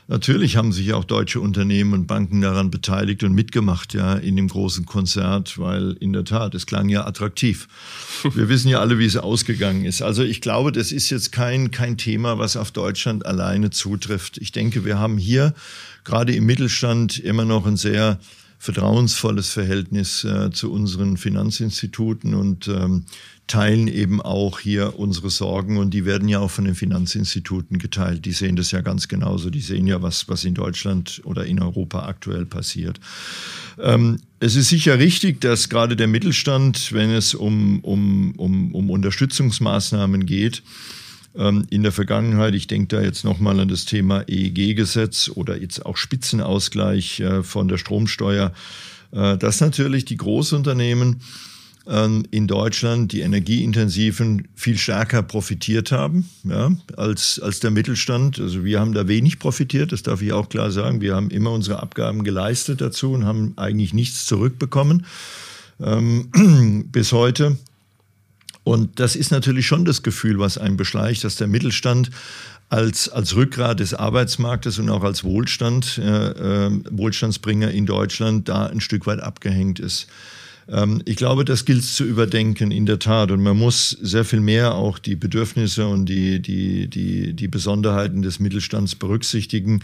Natürlich haben sich auch deutsche Unternehmen und Banken daran beteiligt und mitgemacht, ja, in dem großen Konzert, weil in der Tat, es klang ja attraktiv. Wir wissen ja alle, wie es ausgegangen ist. Also ich glaube, das ist jetzt kein, kein Thema, was auf Deutschland alleine zutrifft. Ich denke, wir haben hier gerade im Mittelstand immer noch ein sehr vertrauensvolles Verhältnis äh, zu unseren Finanzinstituten und ähm, teilen eben auch hier unsere Sorgen und die werden ja auch von den Finanzinstituten geteilt. Die sehen das ja ganz genauso. Die sehen ja, was, was in Deutschland oder in Europa aktuell passiert. Ähm, es ist sicher richtig, dass gerade der Mittelstand, wenn es um, um, um, um Unterstützungsmaßnahmen geht, in der Vergangenheit. Ich denke da jetzt nochmal an das Thema EEG-Gesetz oder jetzt auch Spitzenausgleich äh, von der Stromsteuer, äh, dass natürlich die Großunternehmen ähm, in Deutschland, die energieintensiven, viel stärker profitiert haben ja, als, als der Mittelstand. Also wir haben da wenig profitiert, das darf ich auch klar sagen. Wir haben immer unsere Abgaben geleistet dazu und haben eigentlich nichts zurückbekommen ähm, bis heute. Und das ist natürlich schon das Gefühl, was einen beschleicht, dass der Mittelstand als, als Rückgrat des Arbeitsmarktes und auch als Wohlstand, äh, äh, Wohlstandsbringer in Deutschland da ein Stück weit abgehängt ist. Ähm, ich glaube, das gilt zu überdenken, in der Tat. Und man muss sehr viel mehr auch die Bedürfnisse und die, die, die, die Besonderheiten des Mittelstands berücksichtigen.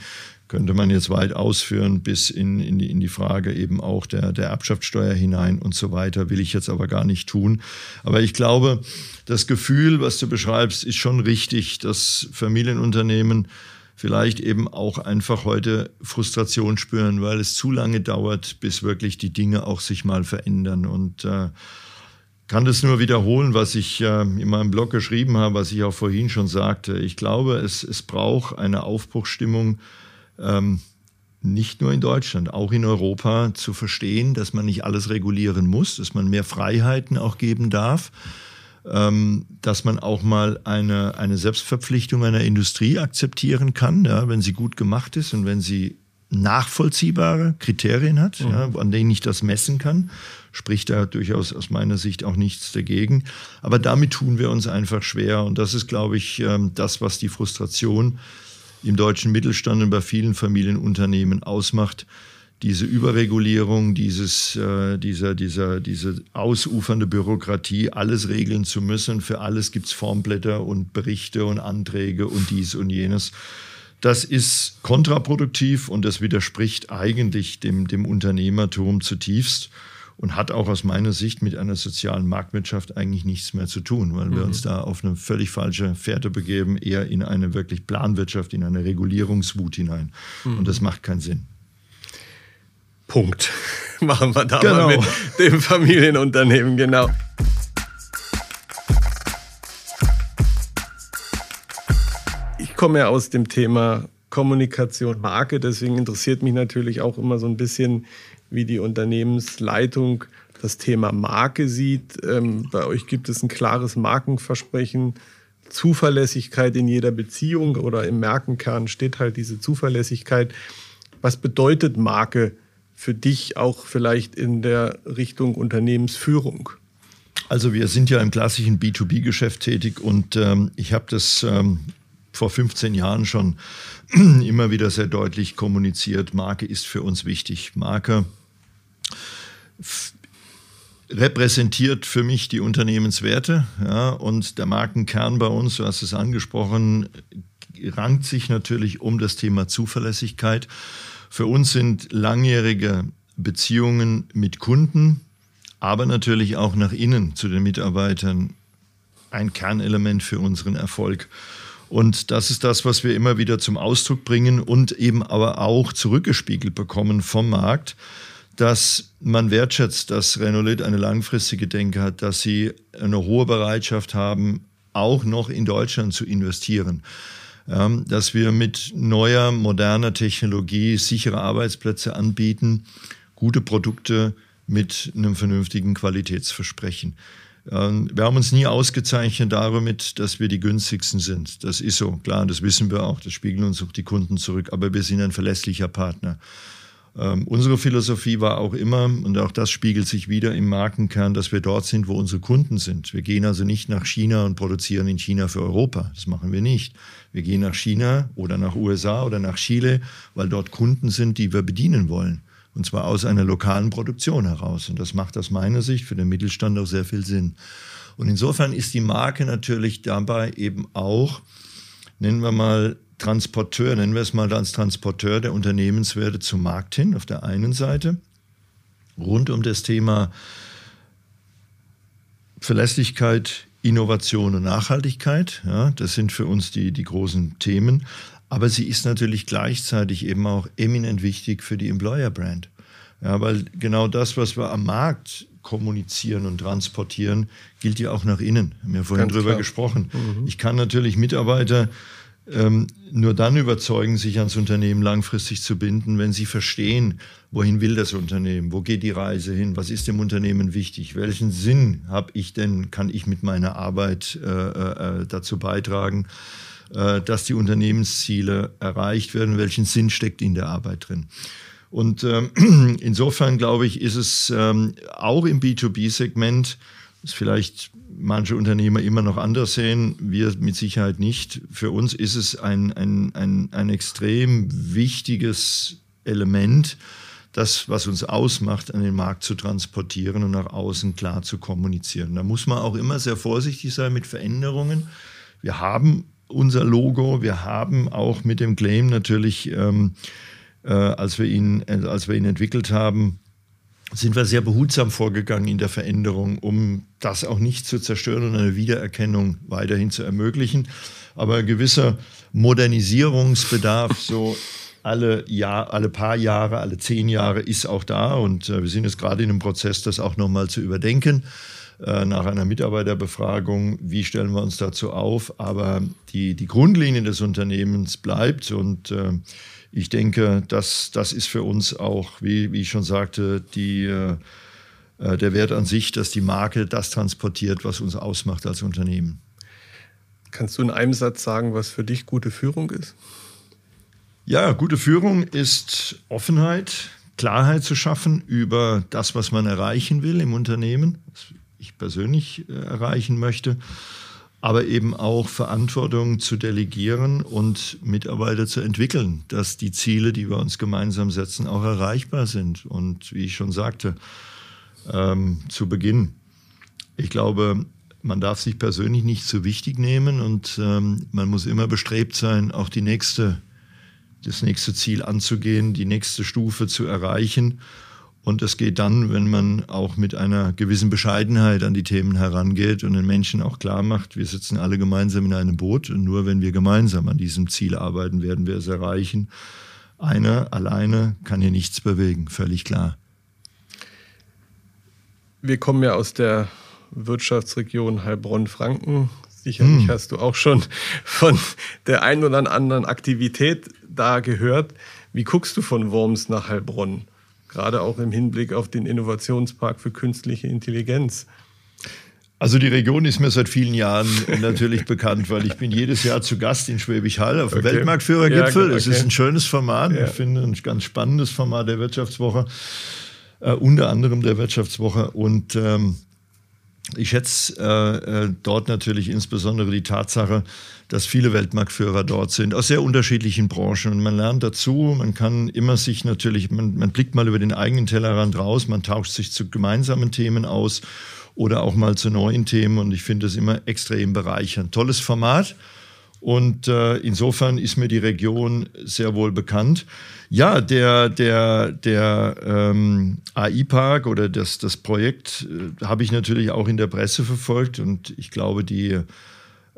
Könnte man jetzt weit ausführen bis in, in, die, in die Frage eben auch der, der Erbschaftssteuer hinein und so weiter, will ich jetzt aber gar nicht tun. Aber ich glaube, das Gefühl, was du beschreibst, ist schon richtig, dass Familienunternehmen vielleicht eben auch einfach heute Frustration spüren, weil es zu lange dauert, bis wirklich die Dinge auch sich mal verändern. Und äh, kann das nur wiederholen, was ich äh, in meinem Blog geschrieben habe, was ich auch vorhin schon sagte. Ich glaube, es, es braucht eine Aufbruchsstimmung, ähm, nicht nur in Deutschland, auch in Europa zu verstehen, dass man nicht alles regulieren muss, dass man mehr Freiheiten auch geben darf ähm, dass man auch mal eine, eine Selbstverpflichtung einer Industrie akzeptieren kann, ja, wenn sie gut gemacht ist und wenn sie nachvollziehbare Kriterien hat, mhm. ja, an denen ich das messen kann, spricht da durchaus aus meiner Sicht auch nichts dagegen. Aber damit tun wir uns einfach schwer. Und das ist, glaube ich, ähm, das, was die Frustration im deutschen Mittelstand und bei vielen Familienunternehmen ausmacht, diese Überregulierung, dieses, äh, dieser, dieser, diese ausufernde Bürokratie, alles regeln zu müssen. Für alles gibt's Formblätter und Berichte und Anträge und dies und jenes. Das ist kontraproduktiv und das widerspricht eigentlich dem, dem Unternehmertum zutiefst und hat auch aus meiner Sicht mit einer sozialen Marktwirtschaft eigentlich nichts mehr zu tun, weil wir mhm. uns da auf eine völlig falsche Fährte begeben, eher in eine wirklich Planwirtschaft, in eine Regulierungswut hinein. Mhm. Und das macht keinen Sinn. Punkt. Machen wir da genau. mal mit dem Familienunternehmen, genau. Ich komme ja aus dem Thema Kommunikation, Marke, deswegen interessiert mich natürlich auch immer so ein bisschen, wie die Unternehmensleitung das Thema Marke sieht. Ähm, bei euch gibt es ein klares Markenversprechen, Zuverlässigkeit in jeder Beziehung oder im Markenkern steht halt diese Zuverlässigkeit. Was bedeutet Marke für dich auch vielleicht in der Richtung Unternehmensführung? Also wir sind ja im klassischen B2B-Geschäft tätig und ähm, ich habe das ähm, vor 15 Jahren schon immer wieder sehr deutlich kommuniziert. Marke ist für uns wichtig. Marke repräsentiert für mich die Unternehmenswerte ja, und der Markenkern bei uns, du hast es angesprochen, rankt sich natürlich um das Thema Zuverlässigkeit. Für uns sind langjährige Beziehungen mit Kunden, aber natürlich auch nach innen zu den Mitarbeitern ein Kernelement für unseren Erfolg. Und das ist das, was wir immer wieder zum Ausdruck bringen und eben aber auch zurückgespiegelt bekommen vom Markt, dass man wertschätzt, dass Renault eine langfristige Denke hat, dass sie eine hohe Bereitschaft haben, auch noch in Deutschland zu investieren dass wir mit neuer, moderner Technologie sichere Arbeitsplätze anbieten, gute Produkte mit einem vernünftigen Qualitätsversprechen. Wir haben uns nie ausgezeichnet damit, dass wir die günstigsten sind. Das ist so, klar, das wissen wir auch, das spiegeln uns auch die Kunden zurück, aber wir sind ein verlässlicher Partner. Ähm, unsere Philosophie war auch immer, und auch das spiegelt sich wieder im Markenkern, dass wir dort sind, wo unsere Kunden sind. Wir gehen also nicht nach China und produzieren in China für Europa. Das machen wir nicht. Wir gehen nach China oder nach USA oder nach Chile, weil dort Kunden sind, die wir bedienen wollen. Und zwar aus einer lokalen Produktion heraus. Und das macht aus meiner Sicht für den Mittelstand auch sehr viel Sinn. Und insofern ist die Marke natürlich dabei eben auch, nennen wir mal, Transporteur, nennen wir es mal als Transporteur der Unternehmenswerte zum Markt hin, auf der einen Seite, rund um das Thema Verlässlichkeit, Innovation und Nachhaltigkeit. Ja, das sind für uns die, die großen Themen. Aber sie ist natürlich gleichzeitig eben auch eminent wichtig für die Employer Brand. Ja, weil genau das, was wir am Markt kommunizieren und transportieren, gilt ja auch nach innen. Wir haben ja vorhin Ganz drüber klar. gesprochen. Mhm. Ich kann natürlich Mitarbeiter ähm, nur dann überzeugen, sich ans Unternehmen langfristig zu binden, wenn sie verstehen, wohin will das Unternehmen, wo geht die Reise hin, was ist dem Unternehmen wichtig, welchen Sinn habe ich denn, kann ich mit meiner Arbeit äh, äh, dazu beitragen, äh, dass die Unternehmensziele erreicht werden, welchen Sinn steckt in der Arbeit drin. Und ähm, insofern glaube ich, ist es ähm, auch im B2B-Segment, ist vielleicht manche Unternehmer immer noch anders sehen, wir mit Sicherheit nicht. Für uns ist es ein, ein, ein, ein extrem wichtiges Element, das, was uns ausmacht, an den Markt zu transportieren und nach außen klar zu kommunizieren. Da muss man auch immer sehr vorsichtig sein mit Veränderungen. Wir haben unser Logo, wir haben auch mit dem Claim natürlich, ähm, äh, als, wir ihn, äh, als wir ihn entwickelt haben, sind wir sehr behutsam vorgegangen in der Veränderung, um das auch nicht zu zerstören und eine Wiedererkennung weiterhin zu ermöglichen. Aber ein gewisser Modernisierungsbedarf, so alle, Jahr, alle paar Jahre, alle zehn Jahre ist auch da. Und äh, wir sind jetzt gerade in einem Prozess, das auch nochmal zu überdenken. Äh, nach einer Mitarbeiterbefragung, wie stellen wir uns dazu auf. Aber die, die Grundlinie des Unternehmens bleibt und äh, ich denke, das, das ist für uns auch, wie, wie ich schon sagte, die, äh, äh, der Wert an sich, dass die Marke das transportiert, was uns ausmacht als Unternehmen. Kannst du in einem Satz sagen, was für dich gute Führung ist? Ja, gute Führung ist Offenheit, Klarheit zu schaffen über das, was man erreichen will im Unternehmen, was ich persönlich äh, erreichen möchte aber eben auch Verantwortung zu delegieren und Mitarbeiter zu entwickeln, dass die Ziele, die wir uns gemeinsam setzen, auch erreichbar sind. Und wie ich schon sagte ähm, zu Beginn, ich glaube, man darf sich persönlich nicht zu wichtig nehmen und ähm, man muss immer bestrebt sein, auch die nächste, das nächste Ziel anzugehen, die nächste Stufe zu erreichen und das geht dann, wenn man auch mit einer gewissen Bescheidenheit an die Themen herangeht und den Menschen auch klar macht, wir sitzen alle gemeinsam in einem Boot und nur wenn wir gemeinsam an diesem Ziel arbeiten, werden wir es erreichen. Einer alleine kann hier nichts bewegen, völlig klar. Wir kommen ja aus der Wirtschaftsregion Heilbronn-Franken. Sicherlich hm. hast du auch schon von der einen oder anderen Aktivität da gehört. Wie guckst du von Worms nach Heilbronn? Gerade auch im Hinblick auf den Innovationspark für künstliche Intelligenz? Also die Region ist mir seit vielen Jahren natürlich bekannt, weil ich bin jedes Jahr zu Gast in Schwäbisch Hall auf dem okay. Weltmarktführergipfel. Ja, okay. Es ist ein schönes Format. Ja. Ich finde ein ganz spannendes Format der Wirtschaftswoche, äh, unter anderem der Wirtschaftswoche. Und ähm, ich schätze äh, äh, dort natürlich insbesondere die Tatsache, dass viele Weltmarktführer dort sind, aus sehr unterschiedlichen Branchen. Und man lernt dazu, man kann immer sich natürlich, man, man blickt mal über den eigenen Tellerrand raus, man tauscht sich zu gemeinsamen Themen aus oder auch mal zu neuen Themen. Und ich finde das immer extrem bereichernd. Tolles Format. Und äh, insofern ist mir die Region sehr wohl bekannt. Ja, der, der, der ähm, AI-Park oder das, das Projekt äh, habe ich natürlich auch in der Presse verfolgt und ich glaube, die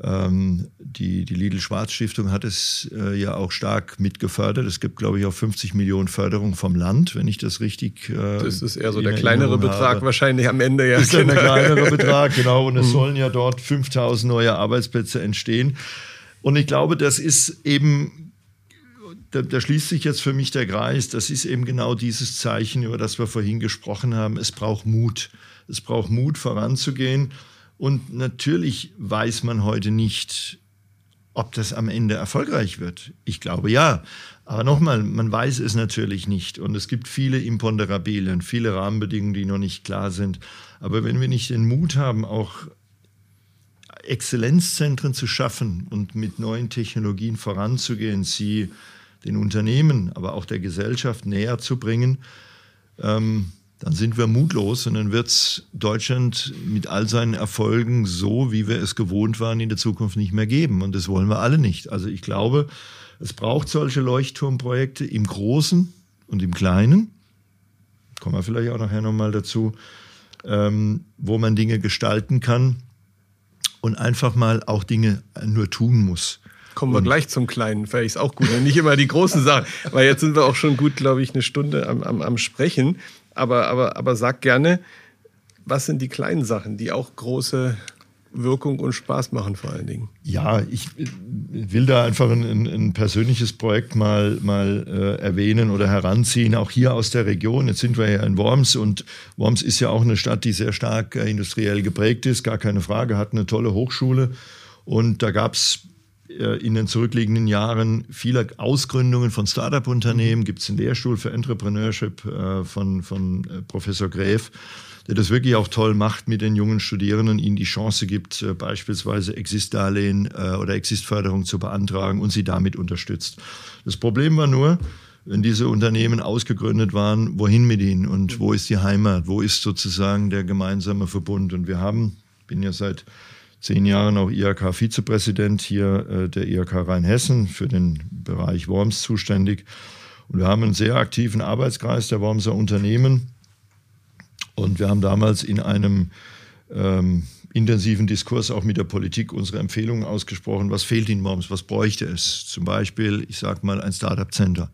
ähm, die, die Lidl-Schwarz-Stiftung hat es äh, ja auch stark mitgefördert. Es gibt, glaube ich, auch 50 Millionen Förderung vom Land, wenn ich das richtig. Äh, das ist eher so der kleinere Betrag habe. wahrscheinlich am Ende. Ja, das ist genau. der kleinere Betrag, genau. Und es mhm. sollen ja dort 5000 neue Arbeitsplätze entstehen. Und ich glaube, das ist eben, da, da, schließt sich jetzt für mich der Kreis, das ist eben genau dieses Zeichen, über das wir vorhin gesprochen haben. Es braucht Mut. Es braucht Mut, voranzugehen. Und natürlich weiß man heute nicht, ob das am Ende erfolgreich wird. Ich glaube ja. Aber nochmal, man weiß es natürlich nicht. Und es gibt viele Imponderabilien, viele Rahmenbedingungen, die noch nicht klar sind. Aber wenn wir nicht den Mut haben, auch Exzellenzzentren zu schaffen und mit neuen Technologien voranzugehen, sie den Unternehmen, aber auch der Gesellschaft näher zu bringen, ähm, dann sind wir mutlos und dann wird es Deutschland mit all seinen Erfolgen so, wie wir es gewohnt waren, in der Zukunft nicht mehr geben. Und das wollen wir alle nicht. Also ich glaube, es braucht solche Leuchtturmprojekte im Großen und im Kleinen. Kommen wir vielleicht auch nachher nochmal dazu, ähm, wo man Dinge gestalten kann und einfach mal auch Dinge nur tun muss. Kommen wir und gleich zum Kleinen, vielleicht ist auch gut. Nicht immer die großen Sachen, weil jetzt sind wir auch schon gut, glaube ich, eine Stunde am, am, am Sprechen. Aber, aber, aber sag gerne, was sind die kleinen Sachen, die auch große Wirkung und Spaß machen vor allen Dingen. Ja, ich will da einfach ein, ein persönliches Projekt mal, mal äh, erwähnen oder heranziehen, auch hier aus der Region. Jetzt sind wir ja in Worms und Worms ist ja auch eine Stadt, die sehr stark äh, industriell geprägt ist, gar keine Frage, hat eine tolle Hochschule und da gab es äh, in den zurückliegenden Jahren viele Ausgründungen von Startup-Unternehmen. Gibt es einen Lehrstuhl für Entrepreneurship äh, von, von äh, Professor Gräf, der das wirklich auch toll macht mit den jungen Studierenden, ihnen die Chance gibt, beispielsweise Exist-Darlehen oder Exist-Förderung zu beantragen und sie damit unterstützt. Das Problem war nur, wenn diese Unternehmen ausgegründet waren, wohin mit ihnen und wo ist die Heimat, wo ist sozusagen der gemeinsame Verbund. Und wir haben, ich bin ja seit zehn Jahren auch IHK-Vizepräsident hier äh, der IHK Rheinhessen für den Bereich Worms zuständig. Und wir haben einen sehr aktiven Arbeitskreis der Wormser Unternehmen. Und wir haben damals in einem ähm, intensiven Diskurs auch mit der Politik unsere Empfehlungen ausgesprochen. Was fehlt in Worms? Was bräuchte es? Zum Beispiel, ich sage mal, ein Startup-Center.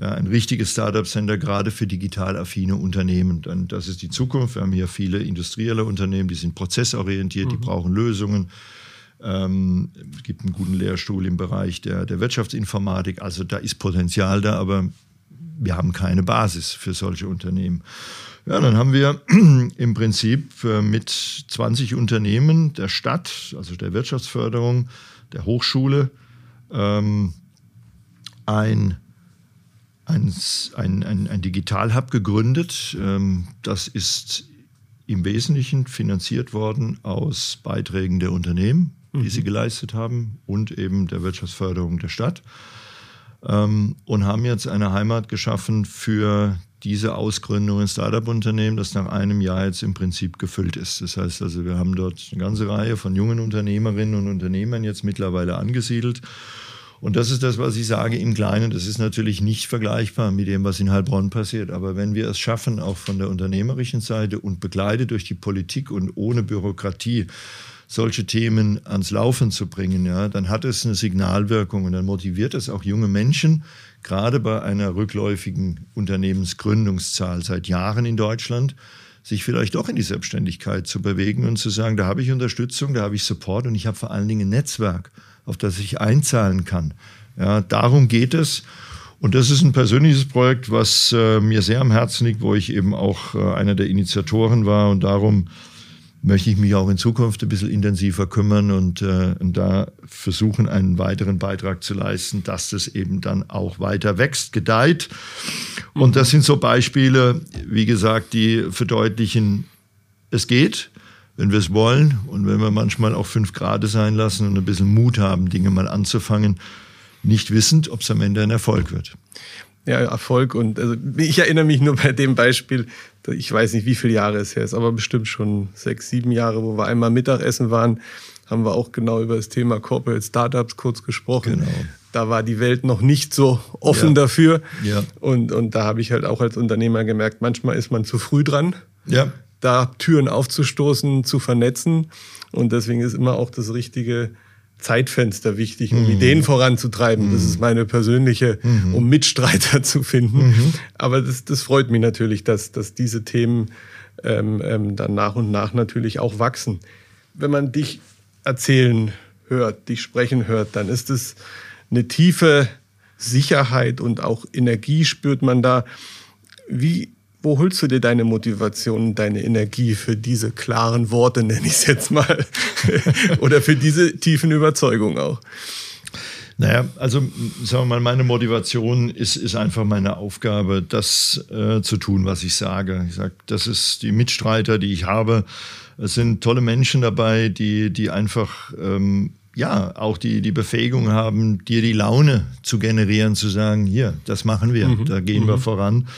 Ja, ein richtiges Startup-Center gerade für digital affine Unternehmen. Dann, das ist die Zukunft. Wir haben hier viele industrielle Unternehmen, die sind prozessorientiert, mhm. die brauchen Lösungen. Ähm, es gibt einen guten Lehrstuhl im Bereich der, der Wirtschaftsinformatik. Also da ist Potenzial da, aber wir haben keine Basis für solche Unternehmen. Ja, dann haben wir im Prinzip äh, mit 20 Unternehmen der Stadt, also der Wirtschaftsförderung, der Hochschule, ähm, ein, ein, ein, ein, ein Digital-Hub gegründet. Ähm, das ist im Wesentlichen finanziert worden aus Beiträgen der Unternehmen, die mhm. sie geleistet haben und eben der Wirtschaftsförderung der Stadt. Ähm, und haben jetzt eine Heimat geschaffen für diese Ausgründung in Startup-Unternehmen, das nach einem Jahr jetzt im Prinzip gefüllt ist. Das heißt also, wir haben dort eine ganze Reihe von jungen Unternehmerinnen und Unternehmern jetzt mittlerweile angesiedelt. Und das ist das, was ich sage im Kleinen. Das ist natürlich nicht vergleichbar mit dem, was in Heilbronn passiert. Aber wenn wir es schaffen, auch von der unternehmerischen Seite und begleitet durch die Politik und ohne Bürokratie, solche Themen ans Laufen zu bringen, ja, dann hat es eine Signalwirkung und dann motiviert es auch junge Menschen, gerade bei einer rückläufigen Unternehmensgründungszahl seit Jahren in Deutschland, sich vielleicht doch in die Selbstständigkeit zu bewegen und zu sagen, da habe ich Unterstützung, da habe ich Support und ich habe vor allen Dingen ein Netzwerk, auf das ich einzahlen kann. Ja, darum geht es. Und das ist ein persönliches Projekt, was äh, mir sehr am Herzen liegt, wo ich eben auch äh, einer der Initiatoren war und darum möchte ich mich auch in Zukunft ein bisschen intensiver kümmern und, äh, und da versuchen, einen weiteren Beitrag zu leisten, dass das eben dann auch weiter wächst, gedeiht. Und das sind so Beispiele, wie gesagt, die verdeutlichen, es geht, wenn wir es wollen und wenn wir manchmal auch fünf Grad sein lassen und ein bisschen Mut haben, Dinge mal anzufangen, nicht wissend, ob es am Ende ein Erfolg wird. Ja, Erfolg und also ich erinnere mich nur bei dem Beispiel, ich weiß nicht, wie viele Jahre es her ist, aber bestimmt schon sechs, sieben Jahre, wo wir einmal Mittagessen waren, haben wir auch genau über das Thema Corporate Startups kurz gesprochen. Genau. Da war die Welt noch nicht so offen ja. dafür. Ja. Und, und da habe ich halt auch als Unternehmer gemerkt, manchmal ist man zu früh dran, ja. da Türen aufzustoßen, zu vernetzen. Und deswegen ist immer auch das richtige Zeitfenster wichtig, um mhm. Ideen voranzutreiben. Mhm. Das ist meine persönliche, mhm. um Mitstreiter zu finden. Mhm. Aber das, das freut mich natürlich, dass, dass diese Themen ähm, ähm, dann nach und nach natürlich auch wachsen. Wenn man dich erzählen hört, dich sprechen hört, dann ist es eine tiefe Sicherheit und auch Energie spürt man da. Wie wo holst du dir deine Motivation, deine Energie für diese klaren Worte, nenne ich es jetzt mal, oder für diese tiefen Überzeugungen auch? Naja, also sagen wir mal, meine Motivation ist, ist einfach meine Aufgabe, das äh, zu tun, was ich sage. Ich sage, das ist die Mitstreiter, die ich habe. Es sind tolle Menschen dabei, die, die einfach ähm, ja auch die, die Befähigung haben, dir die Laune zu generieren, zu sagen, hier, das machen wir, mhm. da gehen mhm. wir voran.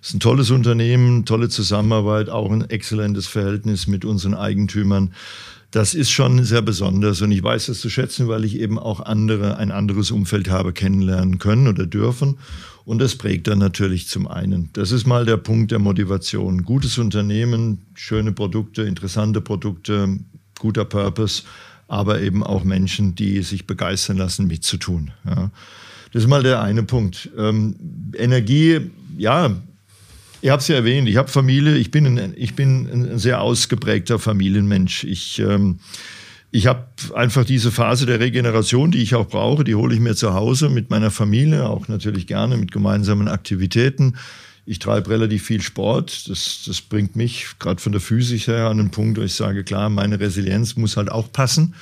Es ist ein tolles Unternehmen, tolle Zusammenarbeit, auch ein exzellentes Verhältnis mit unseren Eigentümern. Das ist schon sehr besonders und ich weiß das zu schätzen, weil ich eben auch andere, ein anderes Umfeld habe kennenlernen können oder dürfen. Und das prägt dann natürlich zum einen. Das ist mal der Punkt der Motivation. Gutes Unternehmen, schöne Produkte, interessante Produkte, guter Purpose, aber eben auch Menschen, die sich begeistern lassen, mitzutun. Ja. Das ist mal der eine Punkt. Ähm, Energie, ja, Ihr habt es ja erwähnt, ich habe Familie, ich bin, ein, ich bin ein sehr ausgeprägter Familienmensch. Ich, ähm, ich habe einfach diese Phase der Regeneration, die ich auch brauche, die hole ich mir zu Hause mit meiner Familie, auch natürlich gerne mit gemeinsamen Aktivitäten. Ich treibe relativ viel Sport. Das, das bringt mich gerade von der Physik her an einen Punkt, wo ich sage, klar, meine Resilienz muss halt auch passen.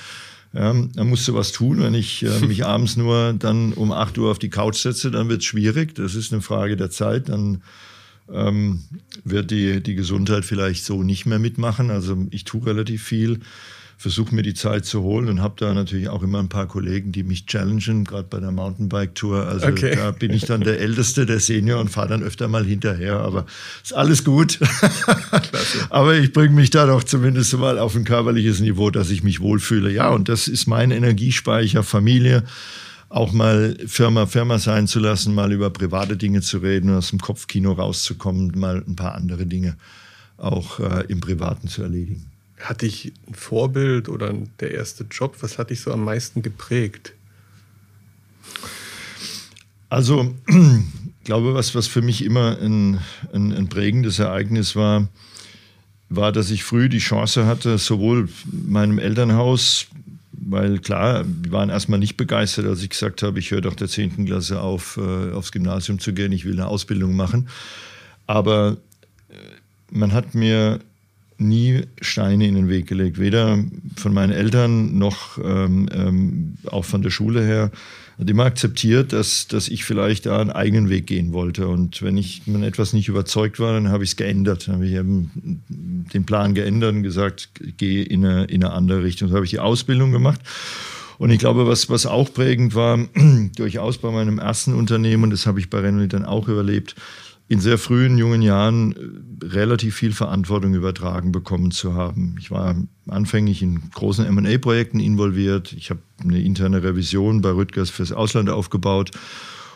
Ja, da musst du was tun. Wenn ich äh, mich abends nur dann um 8 Uhr auf die Couch setze, dann wird es schwierig. Das ist eine Frage der Zeit. Dann ähm, wird die, die Gesundheit vielleicht so nicht mehr mitmachen. Also ich tue relativ viel. versuche mir die Zeit zu holen und habe da natürlich auch immer ein paar Kollegen, die mich challengen, gerade bei der Mountainbike-Tour. Also okay. da bin ich dann der Älteste, der Senior und fahre dann öfter mal hinterher. Aber ist alles gut. aber ich bringe mich da doch zumindest mal auf ein körperliches Niveau, dass ich mich wohlfühle. Ja, und das ist mein Energiespeicher, Familie auch mal Firma Firma sein zu lassen, mal über private Dinge zu reden, aus dem Kopfkino rauszukommen, mal ein paar andere Dinge auch äh, im Privaten zu erledigen. Hat dich ein Vorbild oder der erste Job, was hat dich so am meisten geprägt? Also, ich glaube, was, was für mich immer ein, ein, ein prägendes Ereignis war, war, dass ich früh die Chance hatte, sowohl meinem Elternhaus, weil klar, wir waren erstmal nicht begeistert, als ich gesagt habe, ich höre doch der 10. Klasse auf, äh, aufs Gymnasium zu gehen, ich will eine Ausbildung machen. Aber äh, man hat mir nie Steine in den Weg gelegt, weder von meinen Eltern noch ähm, ähm, auch von der Schule her. Hat immer akzeptiert, dass, dass ich vielleicht da einen eigenen Weg gehen wollte. Und wenn ich von etwas nicht überzeugt war, dann habe ich es geändert. Dann habe ich eben den Plan geändert und gesagt, gehe in eine, in eine andere Richtung. So habe ich die Ausbildung gemacht. Und ich glaube, was, was auch prägend war, durchaus bei meinem ersten Unternehmen, und das habe ich bei Renault dann auch überlebt, in sehr frühen, jungen Jahren äh, relativ viel Verantwortung übertragen bekommen zu haben. Ich war anfänglich in großen MA-Projekten involviert. Ich habe eine interne Revision bei Rüttgers fürs Ausland aufgebaut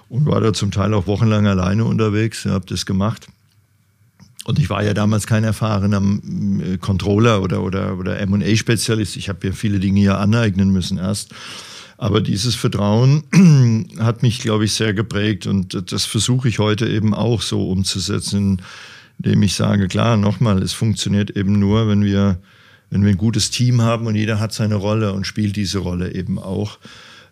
und war da zum Teil auch wochenlang alleine unterwegs, habe das gemacht. Und ich war ja damals kein erfahrener äh, Controller oder, oder, oder MA-Spezialist. Ich habe mir viele Dinge ja aneignen müssen erst. Aber dieses Vertrauen hat mich, glaube ich, sehr geprägt und das versuche ich heute eben auch so umzusetzen, indem ich sage, klar, nochmal, es funktioniert eben nur, wenn wir, wenn wir ein gutes Team haben und jeder hat seine Rolle und spielt diese Rolle eben auch.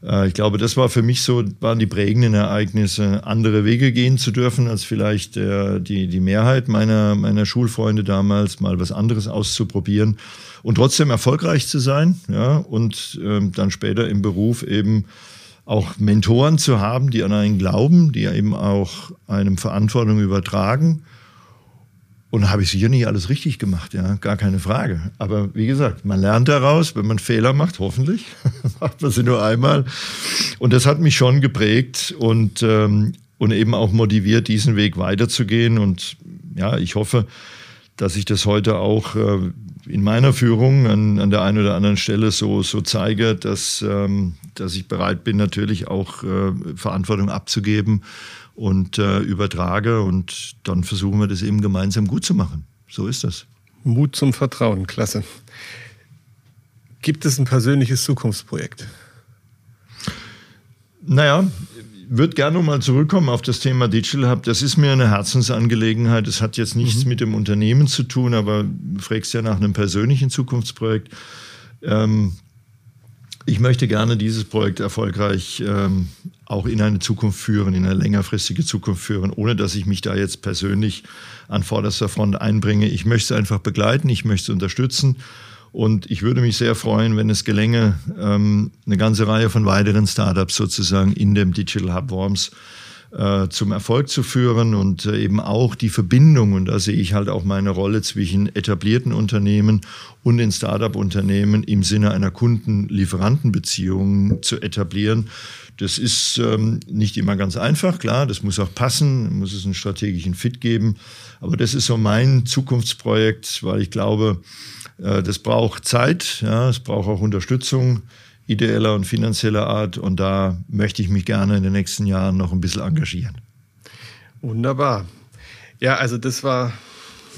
Äh, ich glaube, das war für mich so, waren die prägenden Ereignisse, andere Wege gehen zu dürfen, als vielleicht der, die, die Mehrheit meiner, meiner Schulfreunde damals, mal was anderes auszuprobieren und trotzdem erfolgreich zu sein, ja, und ähm, dann später im Beruf eben auch Mentoren zu haben, die an einen glauben, die eben auch einem Verantwortung übertragen. Und habe ich sicher nicht alles richtig gemacht, ja, gar keine Frage. Aber wie gesagt, man lernt daraus, wenn man Fehler macht, hoffentlich, macht man sie nur einmal. Und das hat mich schon geprägt und, ähm, und eben auch motiviert, diesen Weg weiterzugehen. Und ja, ich hoffe, dass ich das heute auch äh, in meiner Führung an, an der einen oder anderen Stelle so, so zeige, dass, ähm, dass ich bereit bin, natürlich auch äh, Verantwortung abzugeben und äh, übertrage. Und dann versuchen wir das eben gemeinsam gut zu machen. So ist das. Mut zum Vertrauen, klasse. Gibt es ein persönliches Zukunftsprojekt? Naja, würde gerne mal zurückkommen auf das Thema Digital Hub. Das ist mir eine Herzensangelegenheit. Es hat jetzt nichts mhm. mit dem Unternehmen zu tun, aber du fragst ja nach einem persönlichen Zukunftsprojekt. Ähm, ich möchte gerne dieses Projekt erfolgreich ähm, auch in eine Zukunft führen, in eine längerfristige Zukunft führen, ohne dass ich mich da jetzt persönlich an vorderster Front einbringe. Ich möchte es einfach begleiten, ich möchte es unterstützen und ich würde mich sehr freuen, wenn es gelänge, ähm, eine ganze Reihe von weiteren Startups sozusagen in dem Digital Hub Worms äh, zum Erfolg zu führen und äh, eben auch die Verbindung, und da sehe ich halt auch meine Rolle zwischen etablierten Unternehmen und den Startup-Unternehmen im Sinne einer Kunden-Lieferanten-Beziehung zu etablieren. Das ist ähm, nicht immer ganz einfach, klar, das muss auch passen, muss es einen strategischen Fit geben. Aber das ist so mein Zukunftsprojekt, weil ich glaube, das braucht Zeit, ja, es braucht auch Unterstützung ideeller und finanzieller Art und da möchte ich mich gerne in den nächsten Jahren noch ein bisschen engagieren. Wunderbar. Ja, also das war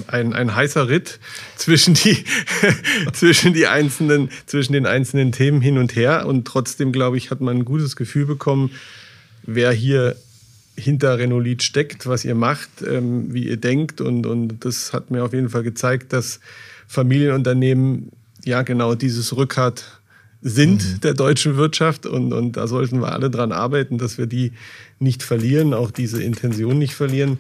ein, ein heißer Ritt zwischen, die, zwischen, die einzelnen, zwischen den einzelnen Themen hin und her. Und trotzdem, glaube ich, hat man ein gutes Gefühl bekommen, wer hier hinter Renolit steckt, was ihr macht, ähm, wie ihr denkt. Und, und das hat mir auf jeden Fall gezeigt, dass Familienunternehmen ja genau dieses Rückgrat sind mhm. der deutschen Wirtschaft und, und da sollten wir alle dran arbeiten, dass wir die nicht verlieren, auch diese Intention nicht verlieren.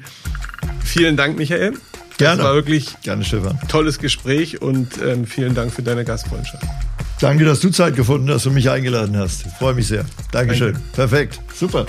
Vielen Dank, Michael. Gerne. Das war wirklich Gerne, Stefan. tolles Gespräch und ähm, vielen Dank für deine Gastfreundschaft. Danke, dass du Zeit gefunden hast und mich eingeladen hast. Ich freue mich sehr. Dankeschön. Danke. Perfekt. Super.